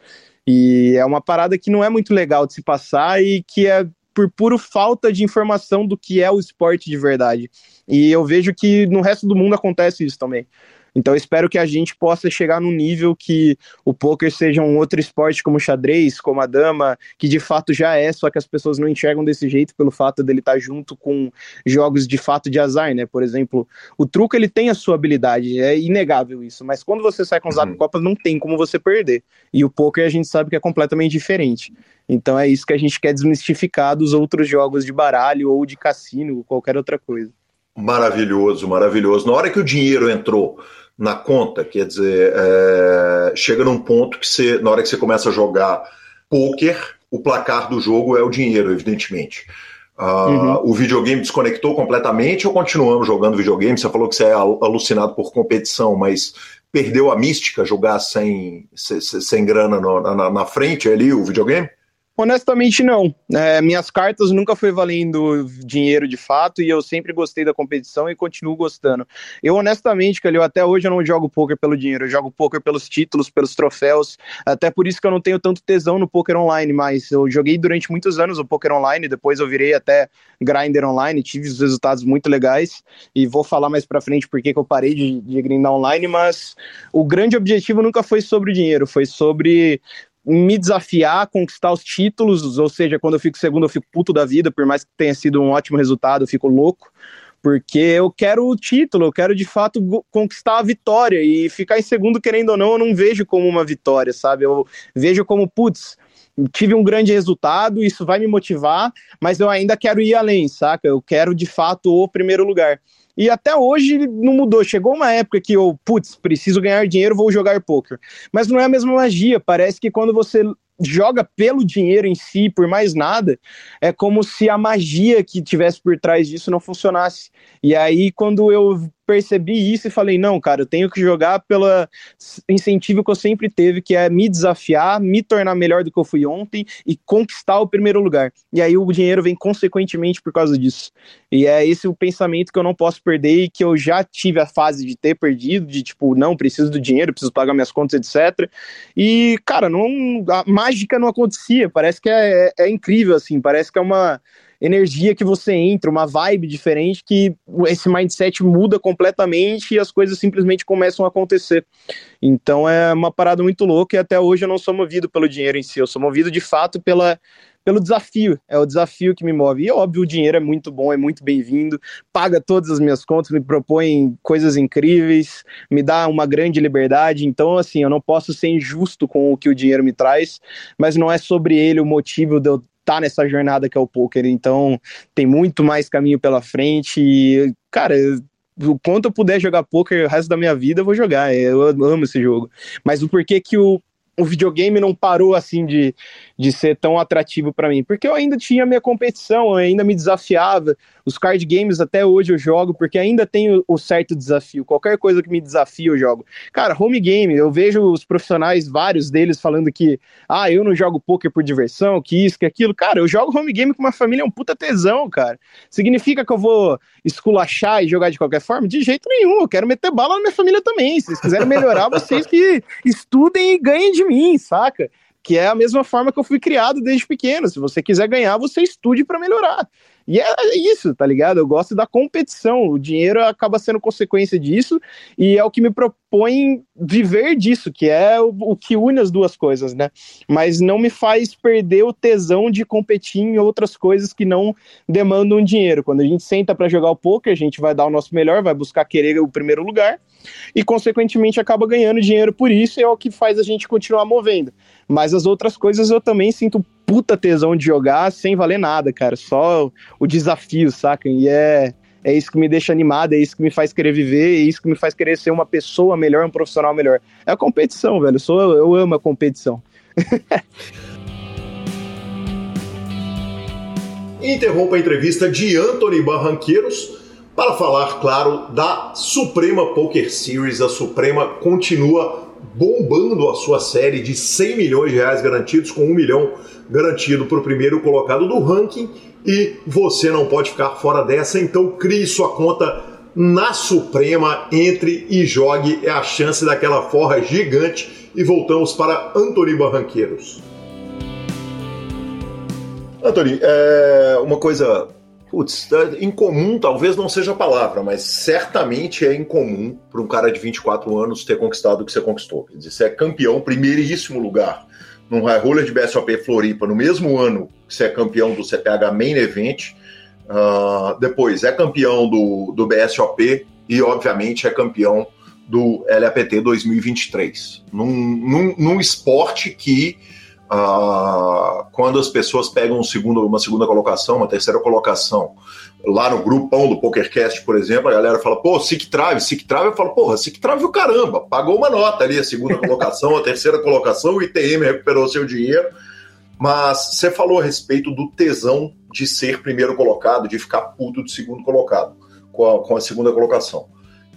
E é uma parada que não é muito legal de se passar e que é por puro falta de informação do que é o esporte de verdade. E eu vejo que no resto do mundo acontece isso também. Então espero que a gente possa chegar no nível que o poker seja um outro esporte como o xadrez, como a dama, que de fato já é, só que as pessoas não enxergam desse jeito pelo fato dele estar junto com jogos de fato de azar, né? Por exemplo, o truco ele tem a sua habilidade, é inegável isso, mas quando você sai com os uhum. copas não tem como você perder. E o poker a gente sabe que é completamente diferente. Então é isso que a gente quer desmistificar dos outros jogos de baralho ou de cassino, ou qualquer outra coisa. Maravilhoso, maravilhoso. Na hora que o dinheiro entrou na conta, quer dizer, é, chega num ponto que você, na hora que você começa a jogar poker, o placar do jogo é o dinheiro, evidentemente. Uh, uhum. O videogame desconectou completamente ou continuamos jogando videogame? Você falou que você é alucinado por competição, mas perdeu a mística jogar sem, sem, sem grana no, na, na frente ali, o videogame? Honestamente, não. É, minhas cartas nunca foi valendo dinheiro de fato e eu sempre gostei da competição e continuo gostando. Eu, honestamente, Calil, até hoje eu não jogo poker pelo dinheiro, eu jogo poker pelos títulos, pelos troféus. Até por isso que eu não tenho tanto tesão no poker online, mas eu joguei durante muitos anos o poker online, depois eu virei até grinder online, tive os resultados muito legais e vou falar mais pra frente porque que eu parei de, de grindar online, mas o grande objetivo nunca foi sobre o dinheiro, foi sobre me desafiar, conquistar os títulos, ou seja, quando eu fico segundo eu fico puto da vida, por mais que tenha sido um ótimo resultado, eu fico louco, porque eu quero o título, eu quero de fato conquistar a vitória, e ficar em segundo, querendo ou não, eu não vejo como uma vitória, sabe? Eu vejo como, putz, tive um grande resultado, isso vai me motivar, mas eu ainda quero ir além, saca? Eu quero de fato o primeiro lugar. E até hoje não mudou. Chegou uma época que eu, putz, preciso ganhar dinheiro, vou jogar poker. Mas não é a mesma magia. Parece que quando você joga pelo dinheiro em si, por mais nada, é como se a magia que tivesse por trás disso não funcionasse. E aí, quando eu percebi isso e falei, não, cara, eu tenho que jogar pelo incentivo que eu sempre teve, que é me desafiar, me tornar melhor do que eu fui ontem e conquistar o primeiro lugar. E aí o dinheiro vem consequentemente por causa disso. E é esse o pensamento que eu não posso perder e que eu já tive a fase de ter perdido, de tipo, não, preciso do dinheiro, preciso pagar minhas contas, etc. E, cara, não, a mágica não acontecia, parece que é, é, é incrível, assim, parece que é uma energia que você entra, uma vibe diferente que esse mindset muda completamente e as coisas simplesmente começam a acontecer. Então é uma parada muito louca e até hoje eu não sou movido pelo dinheiro em si, eu sou movido de fato pela pelo desafio. É o desafio que me move. E óbvio, o dinheiro é muito bom, é muito bem-vindo, paga todas as minhas contas, me propõe coisas incríveis, me dá uma grande liberdade. Então, assim, eu não posso ser injusto com o que o dinheiro me traz, mas não é sobre ele o motivo de eu tá nessa jornada que é o poker. Então, tem muito mais caminho pela frente. E, cara, o quanto eu puder jogar poker o resto da minha vida, eu vou jogar. Eu amo esse jogo. Mas o porquê que o o videogame não parou assim de, de ser tão atrativo para mim, porque eu ainda tinha minha competição, eu ainda me desafiava. Os card games até hoje eu jogo porque ainda tenho o certo desafio. Qualquer coisa que me desafie eu jogo. Cara, home game, eu vejo os profissionais, vários deles falando que, ah, eu não jogo poker por diversão, que isso, que aquilo. Cara, eu jogo home game com uma família, é um puta tesão, cara. Significa que eu vou esculachar e jogar de qualquer forma? De jeito nenhum. Eu quero meter bala na minha família também. Se vocês quiserem melhorar, vocês que estudem e ganhem de mim, saca? que é a mesma forma que eu fui criado desde pequeno. Se você quiser ganhar, você estude para melhorar. E é isso, tá ligado? Eu gosto da competição. O dinheiro acaba sendo consequência disso e é o que me propõe viver disso, que é o, o, que une as duas coisas, né? Mas não me faz perder o tesão de competir em outras coisas que não demandam dinheiro. Quando a gente senta para jogar o poker, a gente vai dar o nosso melhor, vai buscar querer o primeiro lugar e consequentemente acaba ganhando dinheiro por isso e é o que faz a gente continuar movendo. Mas as outras coisas eu também sinto puta tesão de jogar sem valer nada, cara. Só o desafio, saca? E é, é isso que me deixa animado, é isso que me faz querer viver, é isso que me faz querer ser uma pessoa melhor, um profissional melhor. É a competição, velho. Eu, sou, eu amo a competição. Interrompa a entrevista de Anthony Barranqueiros para falar, claro, da Suprema Poker Series. A Suprema continua bombando a sua série de 100 milhões de reais garantidos, com 1 milhão garantido para o primeiro colocado do ranking. E você não pode ficar fora dessa, então crie sua conta na Suprema, entre e jogue. É a chance daquela forra gigante. E voltamos para Antony Barranqueiros. Antony, é uma coisa Putz, é incomum talvez não seja a palavra, mas certamente é incomum para um cara de 24 anos ter conquistado o que você conquistou. Quer dizer, você é campeão, primeiríssimo lugar num High Roller de BSOP Floripa, no mesmo ano que você é campeão do CPH Main Event. Uh, depois é campeão do, do BSOP e, obviamente, é campeão do LAPT 2023. Num, num, num esporte que ah, quando as pessoas pegam um segundo, uma segunda colocação, uma terceira colocação, lá no grupão do PokerCast, por exemplo, a galera fala, pô, Sick Trave, Sick Trave, eu falo, porra, Sick Trave o caramba, pagou uma nota ali, a segunda colocação, a terceira colocação, o ITM recuperou seu dinheiro, mas você falou a respeito do tesão de ser primeiro colocado, de ficar puto de segundo colocado, com a, com a segunda colocação.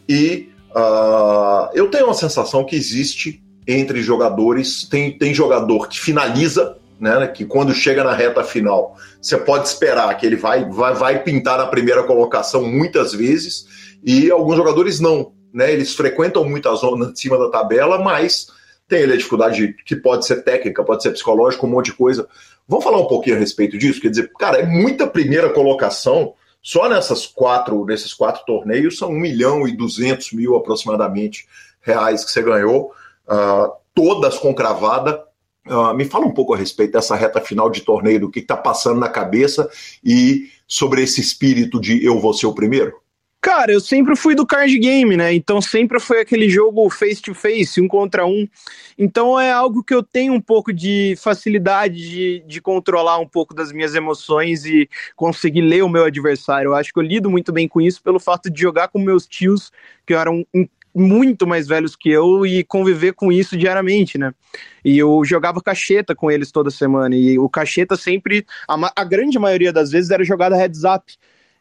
E uh, eu tenho uma sensação que existe entre jogadores. Tem, tem jogador que finaliza, né, que quando chega na reta final, você pode esperar que ele vai, vai, vai pintar na primeira colocação muitas vezes, e alguns jogadores não. Né, eles frequentam muito a zona de cima da tabela, mas tem ele a dificuldade que pode ser técnica, pode ser psicológica, um monte de coisa. Vamos falar um pouquinho a respeito disso? Quer dizer, cara, é muita primeira colocação. Só nessas quatro, nesses quatro torneios são 1 milhão e 200 mil aproximadamente reais que você ganhou uh, todas com cravada. Uh, me fala um pouco a respeito dessa reta final de torneio, do que está passando na cabeça e sobre esse espírito de eu vou ser o primeiro. Cara, eu sempre fui do card game, né? Então sempre foi aquele jogo face to face, um contra um. Então é algo que eu tenho um pouco de facilidade de, de controlar um pouco das minhas emoções e conseguir ler o meu adversário. Eu acho que eu lido muito bem com isso pelo fato de jogar com meus tios, que eram muito mais velhos que eu e conviver com isso diariamente, né? E eu jogava cacheta com eles toda semana. E o cacheta sempre, a, a grande maioria das vezes, era jogada heads up.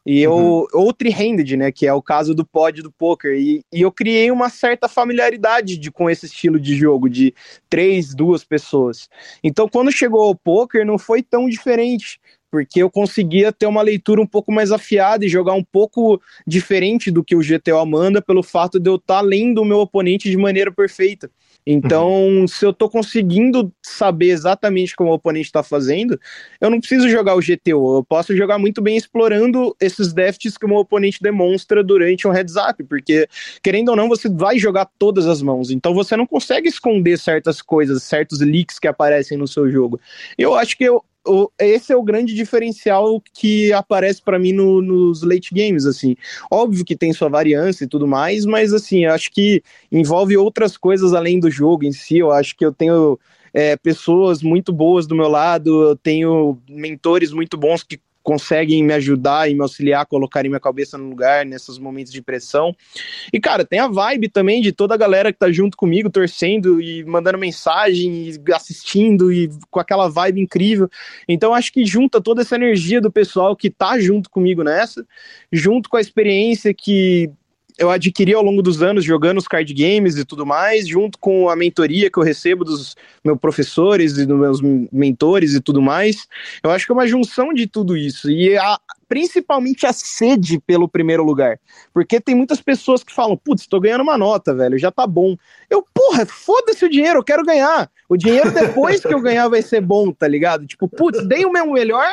E eu, uhum. ou three-handed, né, que é o caso do pod do poker, e, e eu criei uma certa familiaridade de, com esse estilo de jogo, de três, duas pessoas. Então, quando chegou ao poker, não foi tão diferente porque eu conseguia ter uma leitura um pouco mais afiada e jogar um pouco diferente do que o GTO manda, pelo fato de eu estar tá lendo o meu oponente de maneira perfeita. Então, uhum. se eu estou conseguindo saber exatamente como o oponente está fazendo, eu não preciso jogar o GTO, eu posso jogar muito bem explorando esses déficits que o meu oponente demonstra durante um heads up, porque, querendo ou não, você vai jogar todas as mãos, então você não consegue esconder certas coisas, certos leaks que aparecem no seu jogo. Eu acho que eu, o, esse é o grande diferencial que aparece para mim no, nos late games, assim. Óbvio que tem sua variância e tudo mais, mas assim, acho que envolve outras coisas além do jogo em si. Eu acho que eu tenho é, pessoas muito boas do meu lado, eu tenho mentores muito bons que conseguem me ajudar e me auxiliar, colocarem minha cabeça no lugar nesses momentos de pressão. E, cara, tem a vibe também de toda a galera que tá junto comigo, torcendo e mandando mensagem, e assistindo e com aquela vibe incrível. Então, acho que junta toda essa energia do pessoal que tá junto comigo nessa, junto com a experiência que eu adquiri ao longo dos anos jogando os card games e tudo mais, junto com a mentoria que eu recebo dos meus professores e dos meus mentores e tudo mais. Eu acho que é uma junção de tudo isso. E a, principalmente a sede pelo primeiro lugar. Porque tem muitas pessoas que falam, putz, tô ganhando uma nota, velho, já tá bom. Eu, porra, foda-se o dinheiro, eu quero ganhar. O dinheiro depois que eu ganhar vai ser bom, tá ligado? Tipo, putz, dei o meu melhor,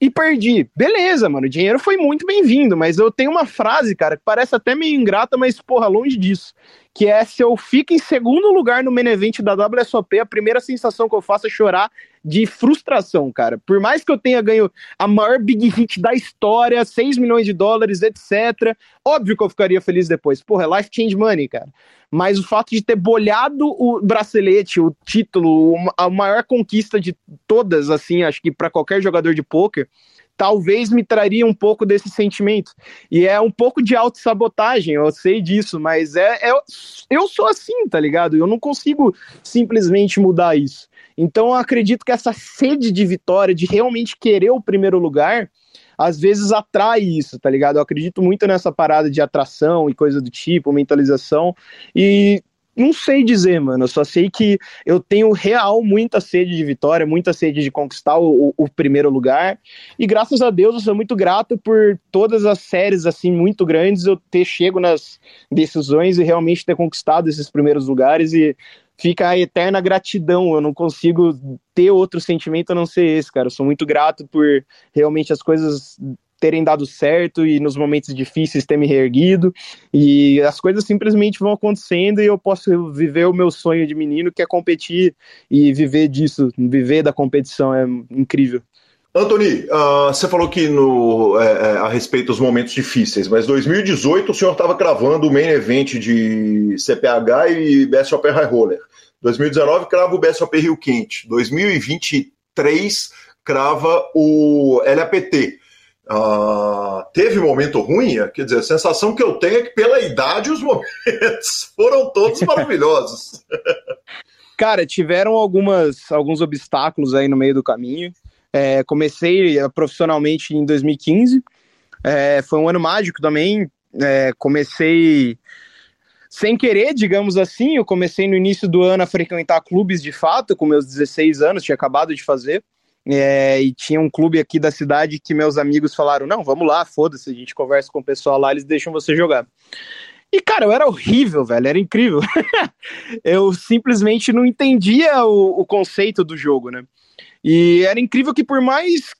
e perdi. Beleza, mano, o dinheiro foi muito bem-vindo, mas eu tenho uma frase, cara, que parece até meio ingrata, mas porra, longe disso. Que é se eu fico em segundo lugar no main event da WSOP, a primeira sensação que eu faço é chorar de frustração, cara. Por mais que eu tenha ganho a maior big hit da história, 6 milhões de dólares, etc. Óbvio que eu ficaria feliz depois. Porra, é life change money, cara. Mas o fato de ter bolhado o bracelete, o título, a maior conquista de todas, assim, acho que para qualquer jogador de poker, talvez me traria um pouco desse sentimento. E é um pouco de autossabotagem, eu sei disso, mas é, é, eu sou assim, tá ligado? Eu não consigo simplesmente mudar isso. Então eu acredito que essa sede de vitória, de realmente querer o primeiro lugar, às vezes atrai isso, tá ligado? Eu acredito muito nessa parada de atração e coisa do tipo, mentalização. E não sei dizer, mano. Eu só sei que eu tenho real muita sede de vitória, muita sede de conquistar o, o, primeiro lugar. E graças a Deus eu sou muito grato por todas as séries assim muito grandes eu ter chego nas decisões e realmente ter conquistado esses primeiros lugares e fica a eterna gratidão. Eu não consigo ter outro sentimento a não ser esse, cara. Eu sou muito grato por realmente as coisas terem dado certo e nos momentos difíceis ter me reerguido e as coisas simplesmente vão acontecendo e eu posso viver o meu sonho de menino que é competir e viver disso, viver da competição é incrível. Anthony, uh, você falou que no, é, é a respeito dos momentos difíceis, mas 2018 o senhor estava cravando o main event de CPH e BSOP High Roller. 2019 crava o BSOP Rio Quente. 2023 crava o LAPT. Uh, ah, teve momento ruim? Quer dizer, a sensação que eu tenho é que pela idade os momentos foram todos maravilhosos. Cara, tiveram algumas, alguns obstáculos aí no meio do caminho. É, comecei eh, profissionalmente em 2015. É, foi um ano mágico também. É, comecei sem querer, digamos assim. Eu comecei no início do ano a frequentar clubes de fato, com meus 16 anos, tinha acabado de fazer. É, e tinha um clube aqui da cidade que meus amigos falaram: não, vamos lá, foda-se, a gente conversa com o pessoal lá, eles deixam você jogar. E, cara, eu era horrível, velho, era incrível. eu simplesmente não entendia o, o conceito do jogo, né? E era incrível que por mais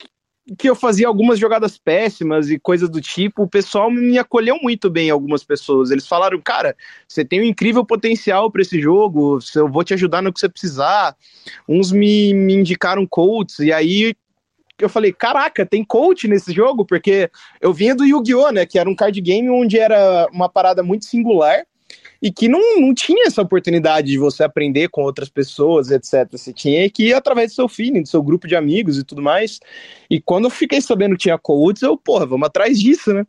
que eu fazia algumas jogadas péssimas e coisas do tipo, o pessoal me acolheu muito bem, algumas pessoas. Eles falaram, cara, você tem um incrível potencial para esse jogo, eu vou te ajudar no que você precisar. Uns me, me indicaram coaches, e aí eu falei, caraca, tem coach nesse jogo? Porque eu vinha do Yu-Gi-Oh!, né, que era um card game onde era uma parada muito singular, e que não, não tinha essa oportunidade de você aprender com outras pessoas, etc. Você tinha que ir através do seu feeling, do seu grupo de amigos e tudo mais. E quando eu fiquei sabendo que tinha coaches, eu, porra, vamos atrás disso, né?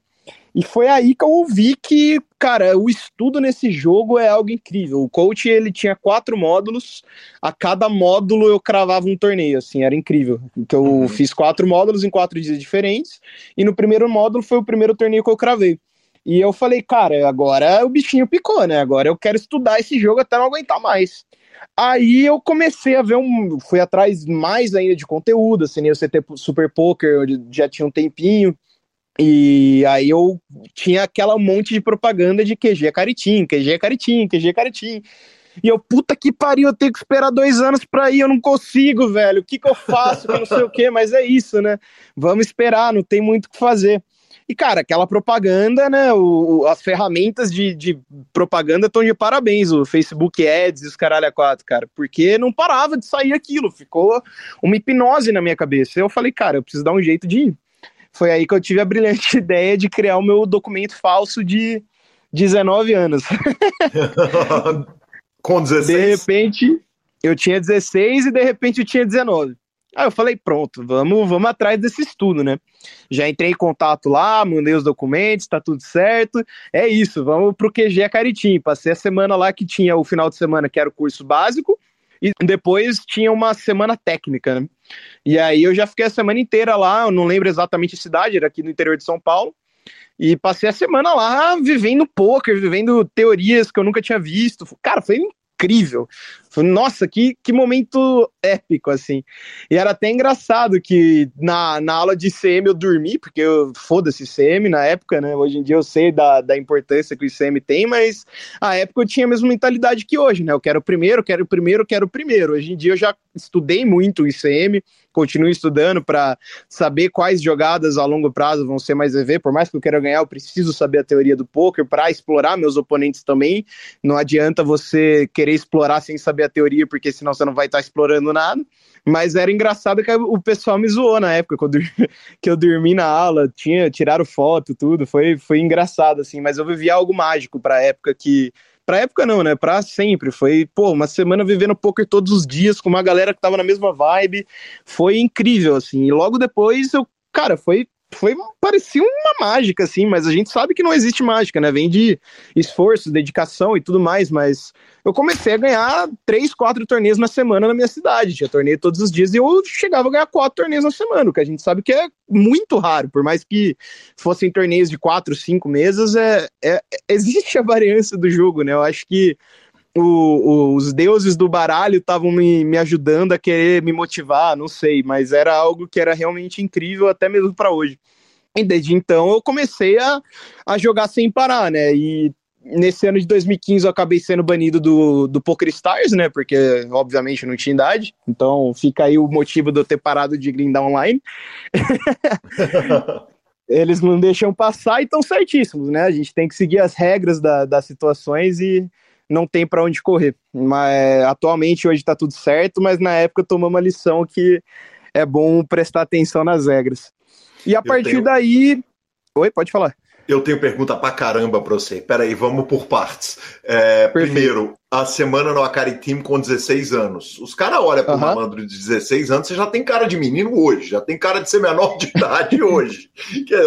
E foi aí que eu ouvi que, cara, o estudo nesse jogo é algo incrível. O coach, ele tinha quatro módulos, a cada módulo eu cravava um torneio, assim, era incrível. Então eu uhum. fiz quatro módulos em quatro dias diferentes, e no primeiro módulo foi o primeiro torneio que eu cravei. E eu falei, cara, agora o bichinho picou, né? Agora eu quero estudar esse jogo até não aguentar mais. Aí eu comecei a ver um. Fui atrás mais ainda de conteúdo, assim, o CT Super Poker, já tinha um tempinho. E aí eu tinha aquela monte de propaganda de QG Caritim, QG Caritim, QG Caritim. E eu, puta que pariu, eu tenho que esperar dois anos pra ir, eu não consigo, velho. O que que eu faço? Eu não sei o que, mas é isso, né? Vamos esperar, não tem muito o que fazer. E, cara, aquela propaganda, né? O, as ferramentas de, de propaganda estão de parabéns, o Facebook Ads e os caralho a quatro, cara, porque não parava de sair aquilo, ficou uma hipnose na minha cabeça. Eu falei, cara, eu preciso dar um jeito de ir. Foi aí que eu tive a brilhante ideia de criar o meu documento falso de 19 anos. Com 16? De repente, eu tinha 16 e de repente eu tinha 19. Aí eu falei, pronto, vamos, vamos atrás desse estudo, né? Já entrei em contato lá, mandei os documentos, tá tudo certo. É isso, vamos pro QG Caritim. Passei a semana lá que tinha o final de semana, que era o curso básico, e depois tinha uma semana técnica, né? E aí eu já fiquei a semana inteira lá, eu não lembro exatamente a cidade, era aqui no interior de São Paulo. E passei a semana lá vivendo poker, vivendo teorias que eu nunca tinha visto. Cara, foi incrível. Nossa, que, que momento épico, assim. E era até engraçado que na, na aula de ICM eu dormi, porque eu foda-se ICM na época, né? Hoje em dia eu sei da, da importância que o ICM tem, mas a época eu tinha a mesma mentalidade que hoje, né? Eu quero o primeiro, quero o primeiro, quero o primeiro. Hoje em dia eu já estudei muito o ICM, continuo estudando para saber quais jogadas a longo prazo vão ser mais EV. Por mais que eu queira ganhar, eu preciso saber a teoria do poker para explorar meus oponentes também. Não adianta você querer explorar sem saber a teoria, porque senão você não vai estar tá explorando nada. Mas era engraçado que o pessoal me zoou na época, quando que eu dormi na aula, tinha, tiraram foto, tudo. Foi, foi engraçado, assim, mas eu vivi algo mágico para a época que. Pra época não, né? Pra sempre. Foi, pô, uma semana vivendo poker todos os dias com uma galera que tava na mesma vibe. Foi incrível, assim. E logo depois eu, cara, foi foi parecia uma mágica assim, mas a gente sabe que não existe mágica, né? Vem de esforço, dedicação e tudo mais, mas eu comecei a ganhar três, quatro torneios na semana na minha cidade. Tinha torneio todos os dias e eu chegava a ganhar quatro torneios na semana, o que a gente sabe que é muito raro, por mais que fossem torneios de quatro, cinco mesas, é, é existe a variância do jogo, né? Eu acho que o, os deuses do baralho estavam me, me ajudando a querer me motivar, não sei, mas era algo que era realmente incrível até mesmo para hoje. E desde então eu comecei a, a jogar sem parar, né? E nesse ano de 2015 eu acabei sendo banido do, do Poker Stars, né? Porque obviamente não tinha idade. Então fica aí o motivo de eu ter parado de grindar online. Eles não deixam passar e estão certíssimos, né? A gente tem que seguir as regras da, das situações e não tem para onde correr. Mas atualmente hoje está tudo certo, mas na época tomamos uma lição que é bom prestar atenção nas regras. E a Eu partir tenho... daí, oi, pode falar. Eu tenho pergunta pra caramba pra você. Peraí, vamos por partes. É, primeiro, a semana no Akari Team com 16 anos. Os caras olham pro uhum. malandro de 16 anos, você já tem cara de menino hoje, já tem cara de ser menor de idade hoje.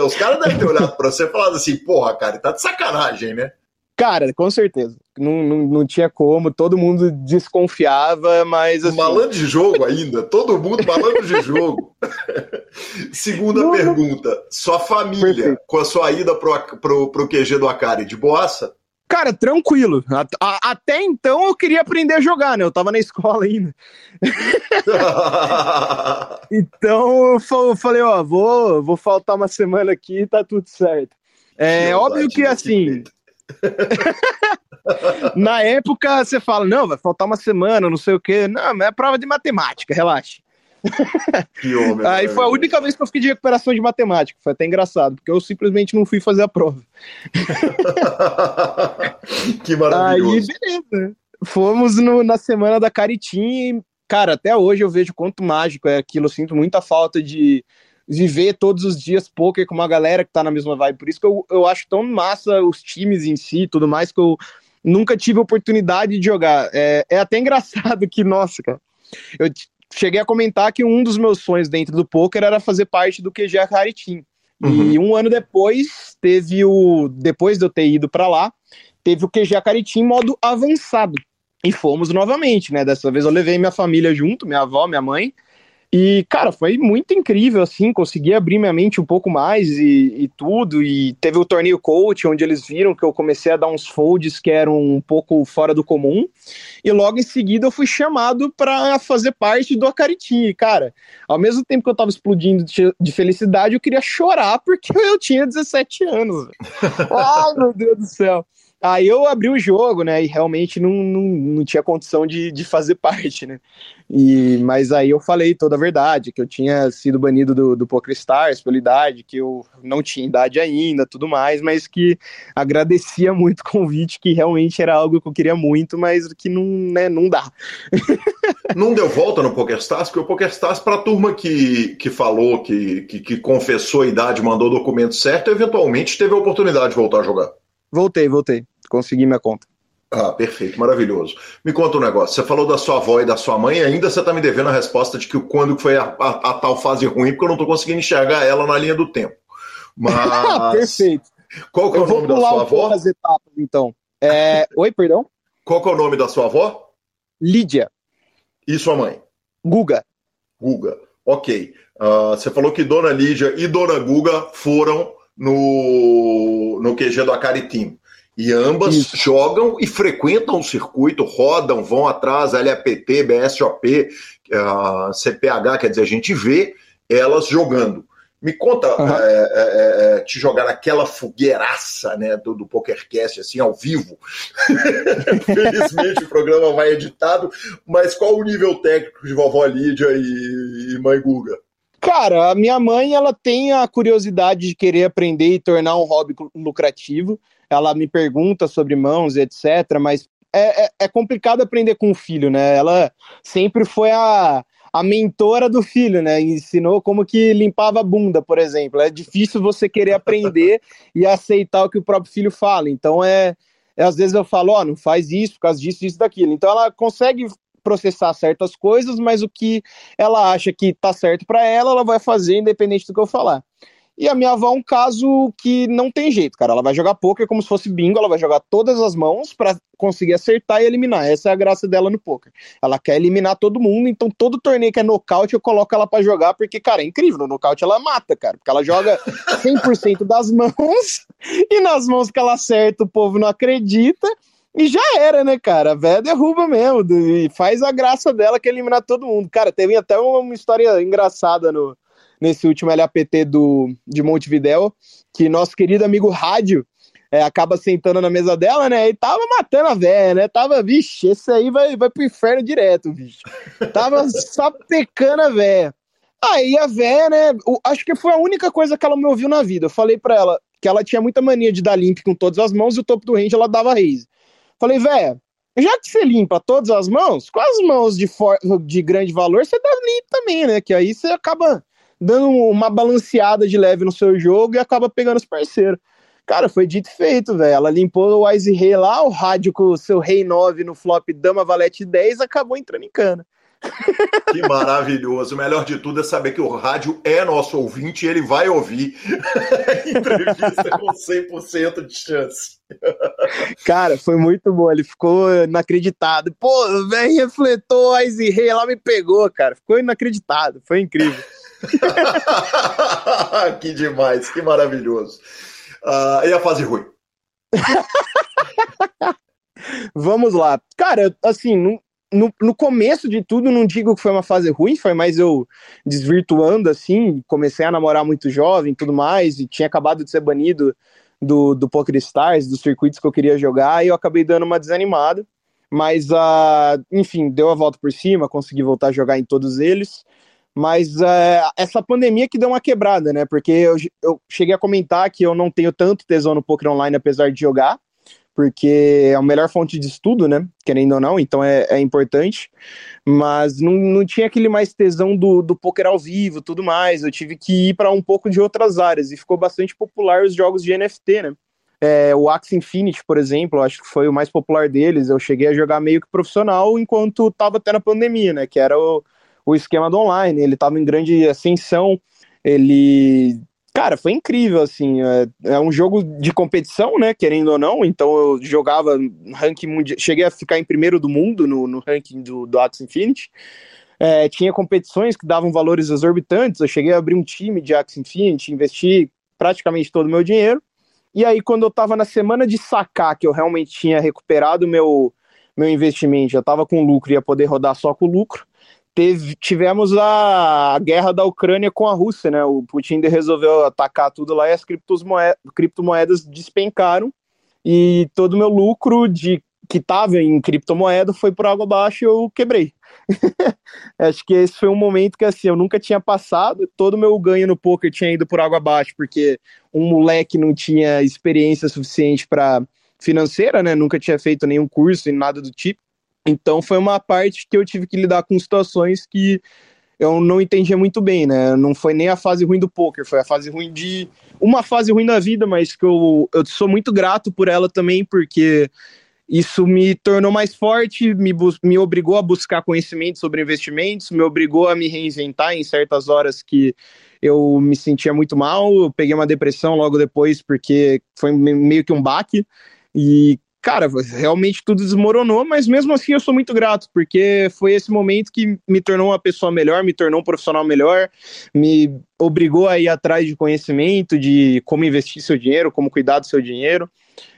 Os caras devem ter olhado pra você e falado assim, porra, cara, tá de sacanagem, né? Cara, com certeza. Não, não, não tinha como, todo mundo desconfiava, mas. Assim... Malandro de jogo ainda, todo mundo malandro de jogo. Segunda não, pergunta: sua família, Perfeito. com a sua ida pro, pro, pro QG do Akari, de boaça? Cara, tranquilo. Até então eu queria aprender a jogar, né? Eu tava na escola ainda. então eu falei, ó, vou, vou faltar uma semana aqui e tá tudo certo. É óbvio que assim. Na época você fala, não, vai faltar uma semana, não sei o quê. Não, mas é prova de matemática, relaxa. Homem, Aí foi a única vez que eu fiquei de recuperação de matemática. Foi até engraçado, porque eu simplesmente não fui fazer a prova. que maravilhoso. Aí, beleza. Fomos no, na semana da Caritim e, cara, até hoje eu vejo quanto mágico é aquilo. Eu sinto muita falta de viver todos os dias poker com uma galera que tá na mesma vibe. Por isso que eu, eu acho tão massa os times em si tudo mais, que eu nunca tive oportunidade de jogar. É, é até engraçado que, nossa, cara, eu cheguei a comentar que um dos meus sonhos dentro do poker era fazer parte do QG Akari Team. Uhum. E um ano depois, teve o. Depois de eu ter ido para lá, teve o QG Akari Team modo avançado. E fomos novamente, né? Dessa vez eu levei minha família junto, minha avó, minha mãe. E, cara, foi muito incrível, assim, consegui abrir minha mente um pouco mais e, e, tudo. E teve o torneio coach, onde eles viram que eu comecei a dar uns folds que eram um pouco fora do comum. E logo em seguida eu fui chamado para fazer parte do Acaritim. Cara, ao mesmo tempo que eu tava explodindo de felicidade, eu queria chorar porque eu tinha 17 anos. Ai, meu Deus do céu. Aí eu abri o jogo, né? E realmente não, não, não tinha condição de, de fazer parte, né? E, mas aí eu falei toda a verdade, que eu tinha sido banido do, do PokerStars pela idade, que eu não tinha idade ainda, tudo mais, mas que agradecia muito o convite, que realmente era algo que eu queria muito, mas que não, né, não dá. não deu volta no PokerStars, porque o PokerStars, para a turma que, que falou, que, que, que confessou a idade, mandou o documento certo, eventualmente teve a oportunidade de voltar a jogar. Voltei, voltei. Consegui minha conta. Ah, perfeito, maravilhoso. Me conta um negócio. Você falou da sua avó e da sua mãe, ainda você tá me devendo a resposta de que quando foi a, a, a tal fase ruim, porque eu não tô conseguindo enxergar ela na linha do tempo. Mas. perfeito. Qual que é o nome da sua avó? As etapas, então. É... Oi, perdão? Qual que é o nome da sua avó? Lídia. E sua mãe? Guga. Guga. Ok. Uh, você falou que Dona Lídia e Dona Guga foram no, no QG do Akari Team. E ambas Isso. jogam e frequentam o circuito, rodam, vão atrás, LAPT, BSOP, uh, CPH, quer dizer, a gente vê elas jogando. Me conta, uhum. é, é, te jogar naquela fogueiraça né, do, do PokerCast, assim, ao vivo. Felizmente o programa vai editado, mas qual o nível técnico de vovó Lídia e, e mãe Guga? Cara, a minha mãe, ela tem a curiosidade de querer aprender e tornar um hobby lucrativo. Ela me pergunta sobre mãos, etc. Mas é, é, é complicado aprender com o filho, né? Ela sempre foi a, a mentora do filho, né? Ensinou como que limpava a bunda, por exemplo. É difícil você querer aprender e aceitar o que o próprio filho fala. Então é, é às vezes eu falo, ó, oh, não faz isso por causa disso, disso, daquilo. Então ela consegue processar certas coisas, mas o que ela acha que tá certo para ela, ela vai fazer independente do que eu falar. E a minha avó é um caso que não tem jeito, cara. Ela vai jogar poker como se fosse bingo, ela vai jogar todas as mãos para conseguir acertar e eliminar. Essa é a graça dela no poker. Ela quer eliminar todo mundo, então todo torneio que é nocaute eu coloco ela para jogar, porque, cara, é incrível. No nocaute ela mata, cara, porque ela joga 100% das mãos e nas mãos que ela acerta o povo não acredita. E já era, né, cara? A véia derruba mesmo e faz a graça dela que é eliminar todo mundo. Cara, teve até uma história engraçada no, nesse último LAPT do, de Montevidéu, que nosso querido amigo Rádio é, acaba sentando na mesa dela, né? E tava matando a véia, né? Tava, vixe, esse aí vai, vai pro inferno direto, bicho. Tava sapecando a véia. Aí a véia, né? Acho que foi a única coisa que ela me ouviu na vida. Eu falei pra ela que ela tinha muita mania de dar limp com todas as mãos e o topo do range ela dava raise. Falei, véia, já que você limpa todas as mãos, com as mãos de, de grande valor, você dá limpo também, né? Que aí você acaba dando uma balanceada de leve no seu jogo e acaba pegando os parceiros. Cara, foi dito e feito, velho. Ela limpou o Wise Rei lá, o rádio com o seu Rei 9 no flop Dama Valete 10, acabou entrando em cana. Que maravilhoso. O melhor de tudo é saber que o rádio é nosso ouvinte e ele vai ouvir. Entrevista com 100% de chance. Cara, foi muito bom. Ele ficou inacreditado. Pô, vem refletou, Easy Rei lá me pegou, cara. Ficou inacreditado. Foi incrível. que demais, que maravilhoso. Uh, e a fase ruim? Vamos lá. Cara, assim, não, no, no começo de tudo, não digo que foi uma fase ruim, foi mais eu desvirtuando, assim, comecei a namorar muito jovem tudo mais, e tinha acabado de ser banido do, do Poker Stars, dos circuitos que eu queria jogar, e eu acabei dando uma desanimada, mas, uh, enfim, deu a volta por cima, consegui voltar a jogar em todos eles, mas uh, essa pandemia que deu uma quebrada, né, porque eu, eu cheguei a comentar que eu não tenho tanto tesão no Poker Online, apesar de jogar, porque é a melhor fonte de estudo, né? Querendo ou não, então é, é importante. Mas não, não tinha aquele mais tesão do, do poker ao vivo tudo mais. Eu tive que ir para um pouco de outras áreas e ficou bastante popular os jogos de NFT, né? É, o Axie Infinity, por exemplo, acho que foi o mais popular deles. Eu cheguei a jogar meio que profissional enquanto estava até na pandemia, né? Que era o, o esquema do online. Ele estava em grande ascensão. Ele Cara, foi incrível, assim. É, é, um jogo de competição, né? Querendo ou não. Então eu jogava ranking mundial. Cheguei a ficar em primeiro do mundo no, no ranking do, do Axie Infinity. É, tinha competições que davam valores exorbitantes. Eu cheguei a abrir um time de Axie Infinity, investi praticamente todo o meu dinheiro. E aí, quando eu tava na semana de sacar, que eu realmente tinha recuperado meu, meu investimento, já tava com lucro, ia poder rodar só com lucro teve, tivemos a, a, guerra da Ucrânia com a Rússia, né? O Putin resolveu atacar tudo lá e as criptomoedas, criptomoedas despencaram. e todo o meu lucro de que estava em criptomoeda foi por água abaixo e eu quebrei. Acho que esse foi um momento que assim, eu nunca tinha passado, todo o meu ganho no poker tinha ido por água abaixo, porque um moleque não tinha experiência suficiente para financeira, né? Nunca tinha feito nenhum curso e nada do tipo. Então foi uma parte que eu tive que lidar com situações que eu não entendia muito bem, né? Não foi nem a fase ruim do poker, foi a fase ruim de uma fase ruim da vida, mas que eu, eu sou muito grato por ela também, porque isso me tornou mais forte, me, me obrigou a buscar conhecimento sobre investimentos, me obrigou a me reinventar em certas horas que eu me sentia muito mal. Eu peguei uma depressão logo depois, porque foi meio que um baque. E, cara, realmente tudo desmoronou, mas mesmo assim eu sou muito grato, porque foi esse momento que me tornou uma pessoa melhor, me tornou um profissional melhor, me obrigou a ir atrás de conhecimento, de como investir seu dinheiro, como cuidar do seu dinheiro.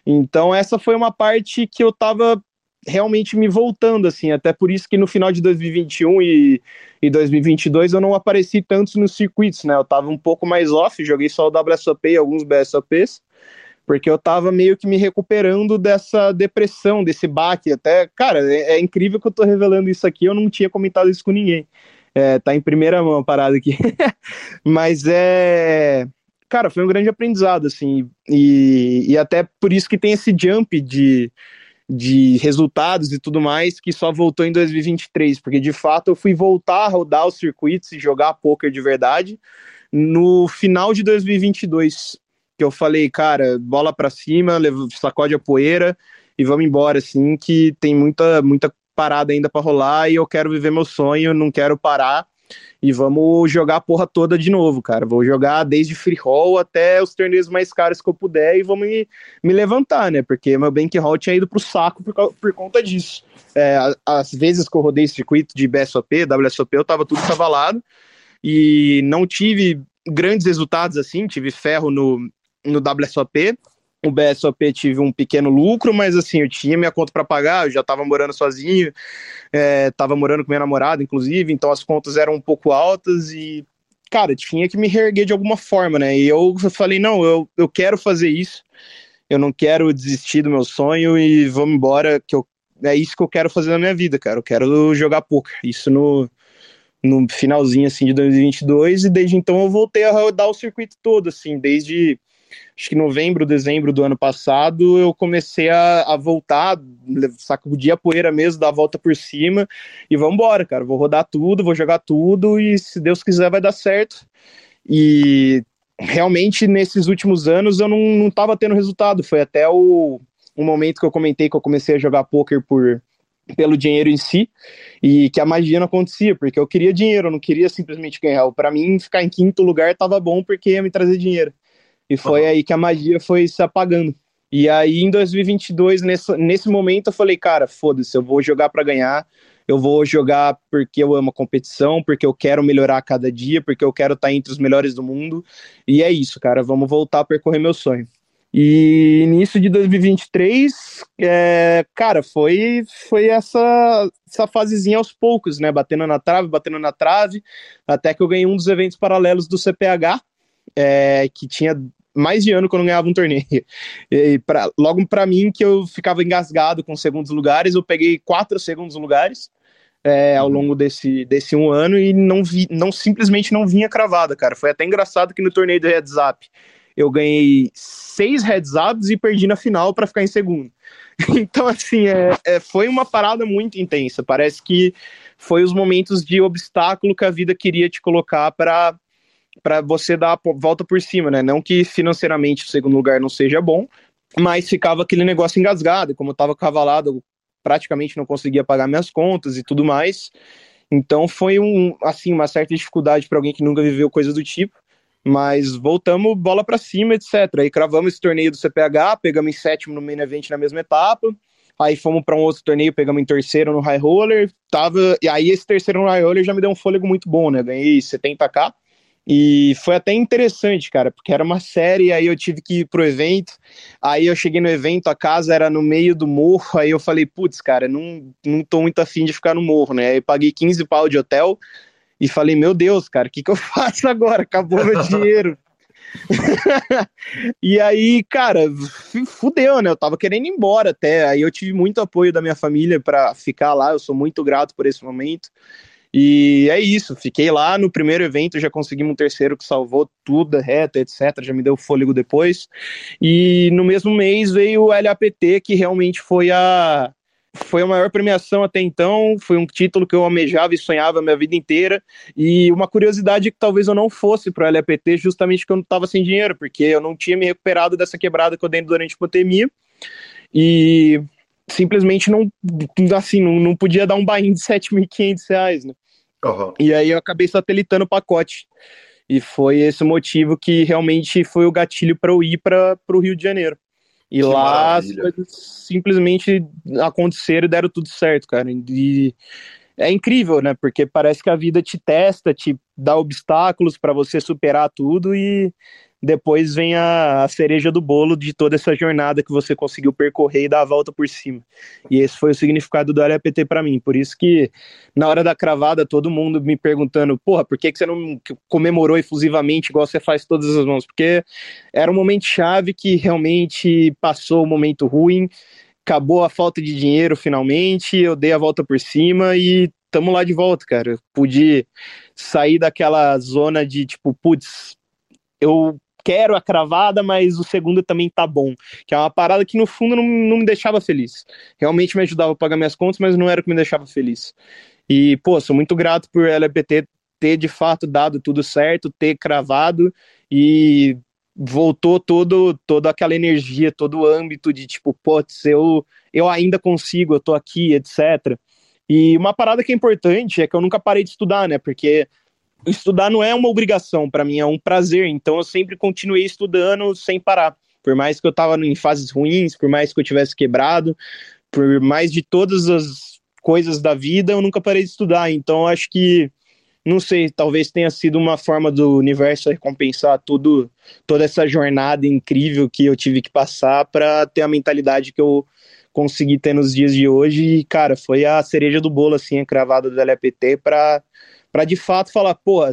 Então, essa foi uma parte que eu tava realmente me voltando, assim, até por isso que no final de 2021 e, e 2022 eu não apareci tanto nos circuitos, né? Eu tava um pouco mais off, joguei só o WSOP e alguns BSOPs, porque eu tava meio que me recuperando dessa depressão, desse baque. Até, cara, é, é, incrível que eu tô revelando isso aqui, eu não tinha comentado isso com ninguém. É, tá em primeira mão a parada aqui. Mas é. Cara, foi um grande aprendizado, assim, e, e até por isso que tem esse jump de, de resultados e tudo mais que só voltou em 2023, porque de fato eu fui voltar a rodar os circuitos e jogar poker de verdade no final de 2022 que eu falei, cara, bola para cima, sacode a poeira e vamos embora, assim, que tem muita, muita parada ainda para rolar e eu quero viver meu sonho, não quero parar e vamos jogar a porra toda de novo, cara. Vou jogar desde free roll até os torneios mais caros que eu puder e vou me, me levantar, né? Porque meu bankroll tinha ido pro saco por, por conta disso. É, as vezes que eu rodei circuito de BSOP, WSOP, eu tava tudo cavalado e não tive grandes resultados assim, tive ferro no, no WSOP. O BSOP tive um pequeno lucro, mas assim, eu tinha minha conta para pagar, eu já estava morando sozinho, estava é, morando com minha namorada, inclusive, então as contas eram um pouco altas e, cara, tinha que me reerguer de alguma forma, né? E eu falei, não, eu, eu quero fazer isso, eu não quero desistir do meu sonho e vamos embora, que eu, é isso que eu quero fazer na minha vida, cara. Eu quero jogar poker. Isso no, no finalzinho assim de 2022 e desde então eu voltei a rodar o circuito todo assim, desde acho que novembro, dezembro do ano passado, eu comecei a, a voltar, sacudir a poeira mesmo, dar a volta por cima e vamos embora, cara. Vou rodar tudo, vou jogar tudo e se Deus quiser vai dar certo. E realmente nesses últimos anos eu não, não tava tendo resultado. Foi até o, o momento que eu comentei que eu comecei a jogar poker por pelo dinheiro em si e que a magia não acontecia, porque eu queria dinheiro, eu não queria simplesmente ganhar. Para mim, ficar em quinto lugar tava bom porque ia me trazer dinheiro. E foi uhum. aí que a magia foi se apagando. E aí, em 2022, nesse, nesse momento, eu falei, cara, foda-se, eu vou jogar para ganhar, eu vou jogar porque eu amo a competição, porque eu quero melhorar a cada dia, porque eu quero estar entre os melhores do mundo. E é isso, cara, vamos voltar a percorrer meu sonho. E início de 2023, é, cara, foi, foi essa, essa fasezinha aos poucos, né? Batendo na trave, batendo na trave, até que eu ganhei um dos eventos paralelos do CPH, é, que tinha mais de ano que eu não ganhava um torneio. E pra, logo para mim, que eu ficava engasgado com segundos lugares, eu peguei quatro segundos lugares é, ao longo desse, desse um ano e não vi, não simplesmente não vinha cravada, cara. Foi até engraçado que no torneio do Heads Up eu ganhei seis Heads Ups e perdi na final para ficar em segundo. Então, assim, é, é, foi uma parada muito intensa. Parece que foi os momentos de obstáculo que a vida queria te colocar para para você dar a volta por cima, né? Não que financeiramente o segundo lugar não seja bom, mas ficava aquele negócio engasgado, como eu tava cavalado, eu praticamente não conseguia pagar minhas contas e tudo mais. Então foi um assim uma certa dificuldade para alguém que nunca viveu coisa do tipo. Mas voltamos bola para cima, etc. Aí cravamos esse torneio do CPH, pegamos em sétimo no main event na mesma etapa. Aí fomos para um outro torneio, pegamos em terceiro no high roller. Tava, e aí esse terceiro no high roller já me deu um fôlego muito bom, né? Ganhei 70k. E foi até interessante, cara, porque era uma série, aí eu tive que ir pro evento. Aí eu cheguei no evento, a casa era no meio do morro, aí eu falei, putz, cara, não, não tô muito afim de ficar no morro, né? Aí eu paguei 15 pau de hotel e falei, meu Deus, cara, o que, que eu faço agora? Acabou meu dinheiro. e aí, cara, fudeu, né? Eu tava querendo ir embora até. Aí eu tive muito apoio da minha família para ficar lá. Eu sou muito grato por esse momento. E é isso, fiquei lá no primeiro evento, já conseguimos um terceiro que salvou tudo, reta, etc. Já me deu fôlego depois. E no mesmo mês veio o LAPT, que realmente foi a, foi a maior premiação até então, foi um título que eu almejava e sonhava a minha vida inteira. E uma curiosidade é que talvez eu não fosse para o LAPT justamente porque eu não estava sem dinheiro, porque eu não tinha me recuperado dessa quebrada que eu dei durante a pandemia. E simplesmente não, assim, não, não podia dar um bain de 7.500 reais, né? Uhum. E aí eu acabei satelitando o pacote. E foi esse o motivo que realmente foi o gatilho para eu ir para o Rio de Janeiro. E que lá maravilha. as coisas simplesmente aconteceram e deram tudo certo, cara. E é incrível, né? Porque parece que a vida te testa, te dá obstáculos para você superar tudo e depois vem a, a, cereja do bolo de toda essa jornada que você conseguiu percorrer e dar a volta por cima. E esse foi o significado do LAPT para mim. Por isso que na hora da cravada, todo mundo me perguntando: porra, por que, que você não comemorou efusivamente igual você faz todas as mãos? Porque era um momento chave que realmente passou o um momento ruim, acabou a falta de dinheiro finalmente, eu dei a volta por cima e tamo lá de volta, cara. pude sair daquela zona de tipo, putz, eu quero a cravada, mas o segundo também tá bom. Que é uma parada que no fundo não, não me deixava feliz. Realmente me ajudava a pagar minhas contas, mas não era o que me deixava feliz. E, pô, sou muito grato por LPT ter de fato dado tudo certo, ter cravado e voltou todo, toda aquela energia, todo o âmbito de tipo, pô, eu, eu ainda consigo, eu tô aqui, etc. E uma parada que é importante é que eu nunca parei de estudar, né? Porque estudar não é uma obrigação para mim, é um prazer. Então eu sempre continuei estudando sem parar. Por mais que eu tava em fases ruins, por mais que eu tivesse quebrado, por mais de todas as coisas da vida, eu nunca parei de estudar. Então acho que não sei, talvez tenha sido uma forma do universo recompensar tudo, toda essa jornada incrível que eu tive que passar para ter a mentalidade que eu consegui ter nos dias de hoje. E, cara, foi a cereja do bolo, assim, cravada do LAPT para para de fato falar, pô,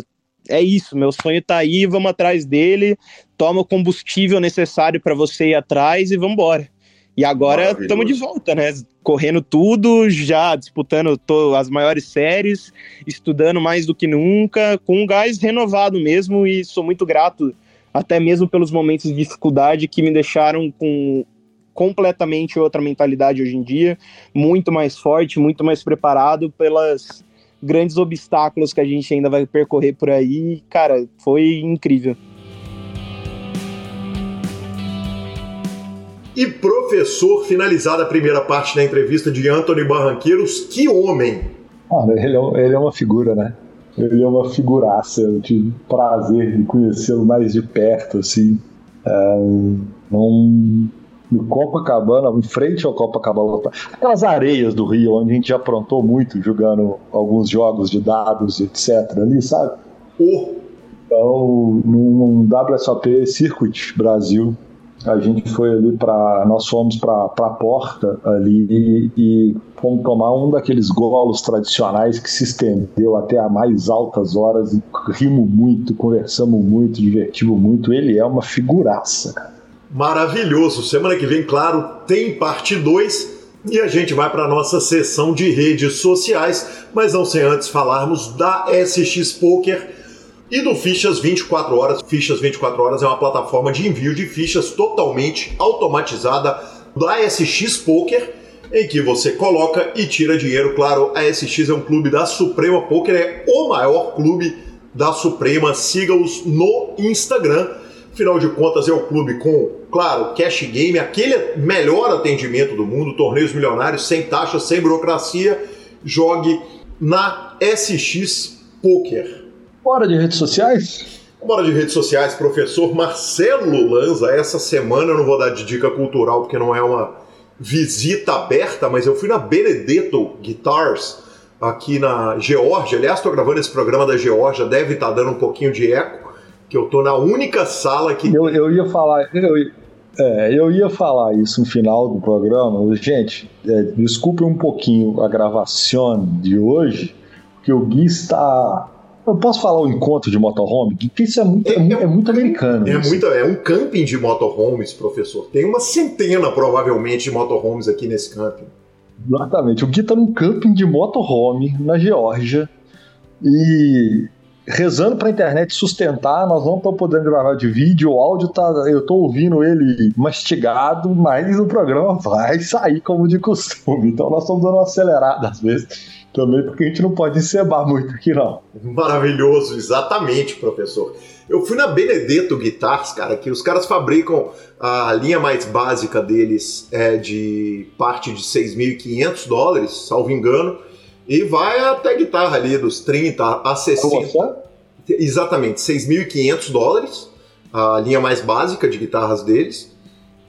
é isso, meu sonho tá aí, vamos atrás dele, toma o combustível necessário para você ir atrás e vamos embora. E agora estamos de volta, né? Correndo tudo, já disputando as maiores séries, estudando mais do que nunca, com um gás renovado mesmo, e sou muito grato, até mesmo pelos momentos de dificuldade que me deixaram com completamente outra mentalidade hoje em dia, muito mais forte, muito mais preparado pelas grandes obstáculos que a gente ainda vai percorrer por aí. Cara, foi incrível. E professor, finalizada a primeira parte da entrevista de Anthony Barranqueiros, que homem! Ah, ele, é, ele é uma figura, né? Ele é uma figuraça. Eu tive prazer de conhecê-lo mais de perto, assim. É, não, no Copacabana, em frente ao Copacabana, aquelas areias do Rio, onde a gente já aprontou muito jogando alguns jogos de dados, etc. ali, sabe? Oh. Então, num WSOP Circuit Brasil, a gente foi ali para. Nós fomos para a porta ali e, e fomos tomar um daqueles golos tradicionais que se estendeu até a mais altas horas e rimos muito, conversamos muito, divertimos muito. Ele é uma figuraça, Maravilhoso. Semana que vem, claro, tem parte 2 e a gente vai para nossa sessão de redes sociais, mas não sem antes falarmos da SX Poker e do Fichas 24 Horas. Fichas 24 Horas é uma plataforma de envio de fichas totalmente automatizada da SX Poker, em que você coloca e tira dinheiro. Claro, a SX é um clube da Suprema Poker, é o maior clube da Suprema. Siga-os no Instagram Afinal de contas, é o clube com, claro, cash game, aquele melhor atendimento do mundo, torneios milionários, sem taxa, sem burocracia. Jogue na SX Poker. Bora de redes sociais? Bora de redes sociais, professor Marcelo Lanza. Essa semana eu não vou dar de dica cultural porque não é uma visita aberta, mas eu fui na Benedetto Guitars aqui na Geórgia. Aliás, estou gravando esse programa da Geórgia, deve estar tá dando um pouquinho de eco que eu tô na única sala que. Eu, eu ia falar. Eu, é, eu ia falar isso no final do programa. Gente, é, desculpe um pouquinho a gravação de hoje, porque o Gui está Eu posso falar o encontro de motorhome? Porque isso é muito, é, é, é muito americano. É, muito, é um camping de motorhomes, professor. Tem uma centena, provavelmente, de motorhomes aqui nesse camping. Exatamente. O Gui tá num camping de motorhome na Geórgia. E rezando para a internet sustentar, nós não estamos podendo gravar de vídeo, o áudio tá, eu estou ouvindo ele mastigado, mas o programa vai sair como de costume. Então nós estamos dando uma acelerada às vezes, também porque a gente não pode encebar muito aqui não. Maravilhoso, exatamente, professor. Eu fui na Benedetto Guitars, cara, que os caras fabricam a linha mais básica deles é de parte de 6.500 dólares, salvo engano, e vai até guitarra ali dos 30 a 60. Exatamente, 6.500 dólares, a linha mais básica de guitarras deles.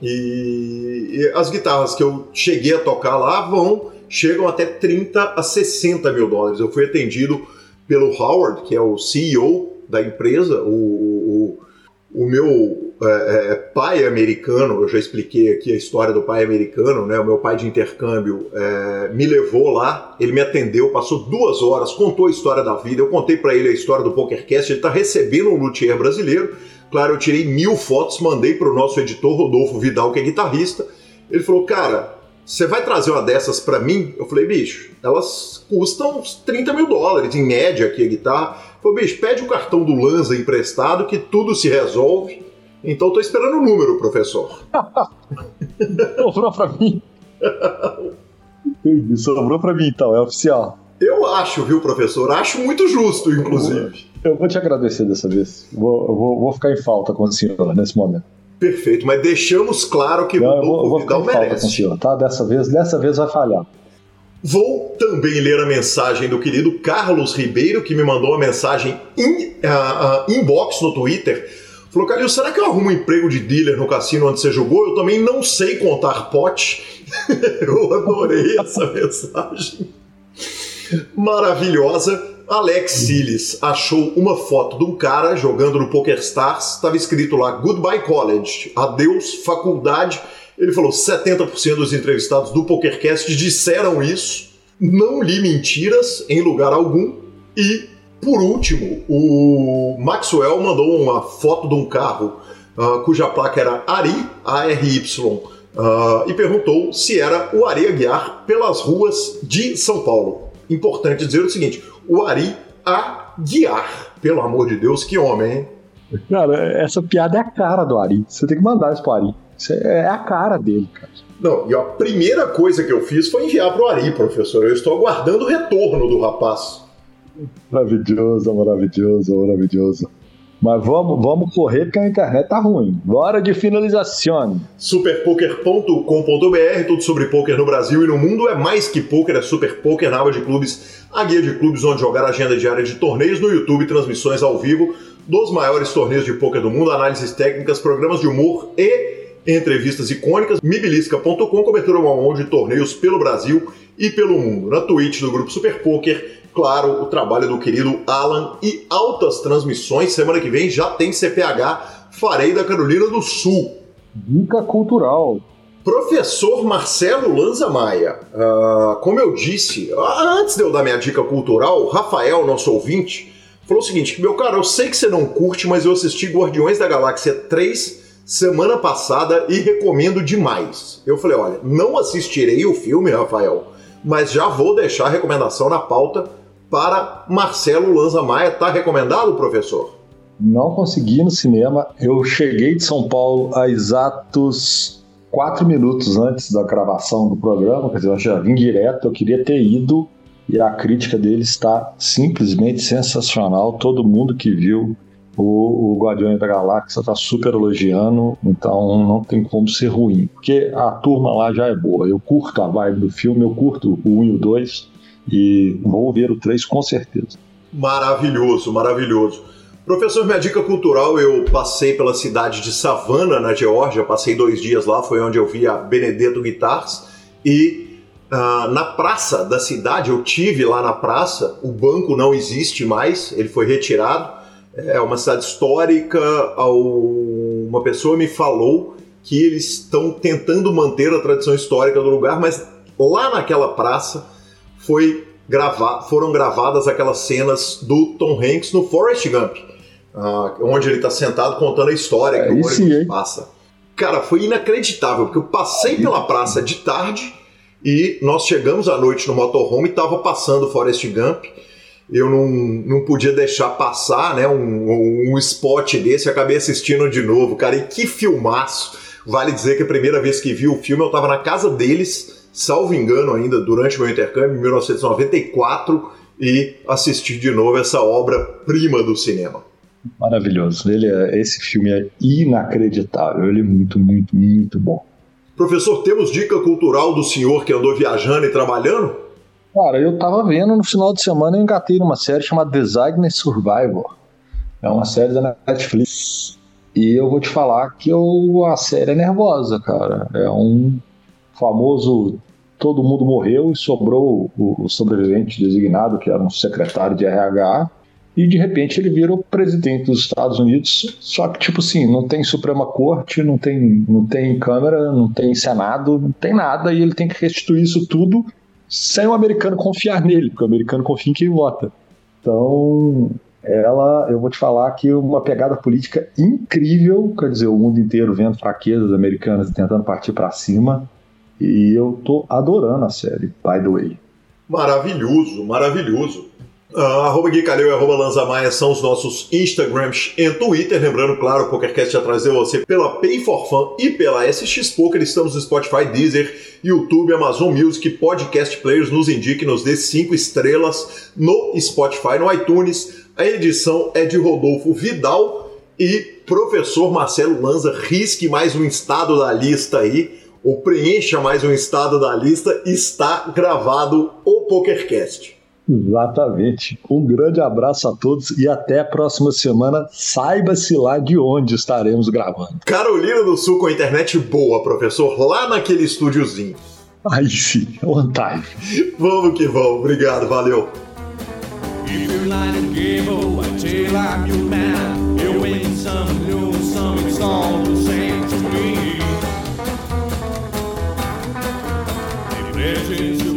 E, e, as guitarras que eu cheguei a tocar lá vão chegam até 30 a 60 mil dólares. Eu fui atendido pelo Howard, que é o CEO da empresa, o, o, o meu é, é, pai americano, eu já expliquei aqui a história do pai americano, né? O meu pai de intercâmbio é, me levou lá, ele me atendeu, passou duas horas, contou a história da vida. Eu contei para ele a história do PokerCast. Ele está recebendo um luthier brasileiro. Claro, eu tirei mil fotos, mandei para o nosso editor Rodolfo Vidal, que é guitarrista. Ele falou, cara, você vai trazer uma dessas para mim? Eu falei, bicho, elas custam uns 30 mil dólares, em média, aqui a guitarra. Falou, bicho, pede o cartão do Lanza emprestado que tudo se resolve. Então estou esperando o número, professor. sobrou para mim. Entendi, sobrou para mim então, é oficial. Eu acho, viu, professor? Acho muito justo, inclusive. Eu vou te agradecer dessa vez. Vou, vou, vou ficar em falta com o senhor nesse momento. Perfeito, mas deixamos claro que Não, o vou, vou ficar em merece. o senhor, tá? Dessa vez, dessa vez vai falhar. Vou também ler a mensagem do querido Carlos Ribeiro, que me mandou uma mensagem in, uh, uh, inbox no Twitter Falou, Calil, será que eu arrumo um emprego de dealer no cassino onde você jogou? Eu também não sei contar pote. eu adorei essa mensagem. Maravilhosa. Alex Siles achou uma foto de um cara jogando no PokerStars. Estava escrito lá Goodbye College, adeus faculdade. Ele falou 70% dos entrevistados do PokerCast disseram isso. Não li mentiras em lugar algum. E por último, o Maxwell mandou uma foto de um carro uh, cuja placa era Ari, A-R-Y, uh, e perguntou se era o Ari Aguiar pelas ruas de São Paulo. Importante dizer o seguinte: o Ari Aguiar. Pelo amor de Deus, que homem, hein? Cara, essa piada é a cara do Ari. Você tem que mandar isso pro Ari. Isso é a cara dele, cara. Não, e a primeira coisa que eu fiz foi enviar pro Ari, professor. Eu estou aguardando o retorno do rapaz. Maravilhoso, maravilhoso, maravilhoso. Mas vamos, vamos correr porque a internet tá ruim. Bora de finalização. Superpoker.com.br, tudo sobre poker no Brasil e no mundo é mais que poker, é Super Poker na aba de clubes, a guia de clubes onde jogar agenda diária de torneios no YouTube, transmissões ao vivo dos maiores torneios de poker do mundo, análises técnicas, programas de humor e entrevistas icônicas. Mibilisca.com, cobertura one de torneios pelo Brasil e pelo mundo. Na Twitch do grupo Super Poker claro, o trabalho do querido Alan e altas transmissões. Semana que vem já tem CPH, farei da Carolina do Sul. Dica cultural. Professor Marcelo Lanza Maia, uh, como eu disse, antes de eu dar minha dica cultural, Rafael, nosso ouvinte, falou o seguinte: meu cara, eu sei que você não curte, mas eu assisti Guardiões da Galáxia 3 semana passada e recomendo demais. Eu falei: olha, não assistirei o filme, Rafael, mas já vou deixar a recomendação na pauta para Marcelo Lanza Maia. Tá recomendado, professor? Não consegui no cinema. Eu cheguei de São Paulo a exatos quatro minutos antes da gravação do programa, quer dizer, eu já vim direto, eu queria ter ido e a crítica dele está simplesmente sensacional. Todo mundo que viu o, o Guardiões da Galáxia está super elogiando, então não tem como ser ruim, porque a turma lá já é boa. Eu curto a vibe do filme, eu curto o 1 e o 2, e vou ver o 3 com certeza. Maravilhoso, maravilhoso. Professor, minha dica cultural, eu passei pela cidade de Savannah, na Geórgia, passei dois dias lá, foi onde eu vi a Benedetto Guitars, e uh, na praça da cidade, eu tive lá na praça, o banco não existe mais, ele foi retirado, é uma cidade histórica, uma pessoa me falou que eles estão tentando manter a tradição histórica do lugar, mas lá naquela praça foi grava foram gravadas aquelas cenas do Tom Hanks no Forrest Gump, uh, onde ele está sentado contando a história que o ônibus passa. Cara, foi inacreditável, porque eu passei pela praça de tarde e nós chegamos à noite no motorhome e estava passando Forrest Gump. Eu não, não podia deixar passar né, um, um spot desse, acabei assistindo de novo, cara. E que filmaço! Vale dizer que a primeira vez que vi o filme eu estava na casa deles, salvo engano ainda, durante meu intercâmbio, em 1994, e assisti de novo essa obra-prima do cinema. Maravilhoso. Ele é, esse filme é inacreditável. Ele é muito, muito, muito bom. Professor, temos dica cultural do senhor que andou viajando e trabalhando? Cara, eu tava vendo no final de semana eu engatei numa série chamada Designer Survivor. É uma série da Netflix. E eu vou te falar que eu, a série é nervosa, cara. É um famoso todo mundo morreu e sobrou o, sobrevivente designado, que era um secretário de RH, e de repente ele vira o presidente dos Estados Unidos. Só que, tipo assim, não tem Suprema Corte, não tem, não tem Câmara, não tem Senado, não tem nada, e ele tem que restituir isso tudo sem o americano confiar nele, porque o americano confia em quem vota. Então, ela, eu vou te falar que uma pegada política incrível, quer dizer, o mundo inteiro vendo fraquezas americanas e tentando partir para cima. E eu tô adorando a série, by the way. Maravilhoso, maravilhoso. Uh, arroba Gui Calil e arroba Lanza Maia são os nossos Instagrams e Twitter. Lembrando, claro, o PokerCast já trazer você pela Pay for Fun e pela SX Poker. Estamos no Spotify, Deezer, YouTube, Amazon Music, Podcast Players. Nos indique, nos dê cinco estrelas no Spotify, no iTunes. A edição é de Rodolfo Vidal e professor Marcelo Lanza. Risque mais um estado da lista aí, ou preencha mais um estado da lista. Está gravado o PokerCast. Exatamente. Um grande abraço a todos e até a próxima semana. Saiba-se lá de onde estaremos gravando. Carolina do Sul com a internet boa, professor, lá naquele estúdiozinho. Aí sim, on time. vamos que vamos. Obrigado, valeu. presence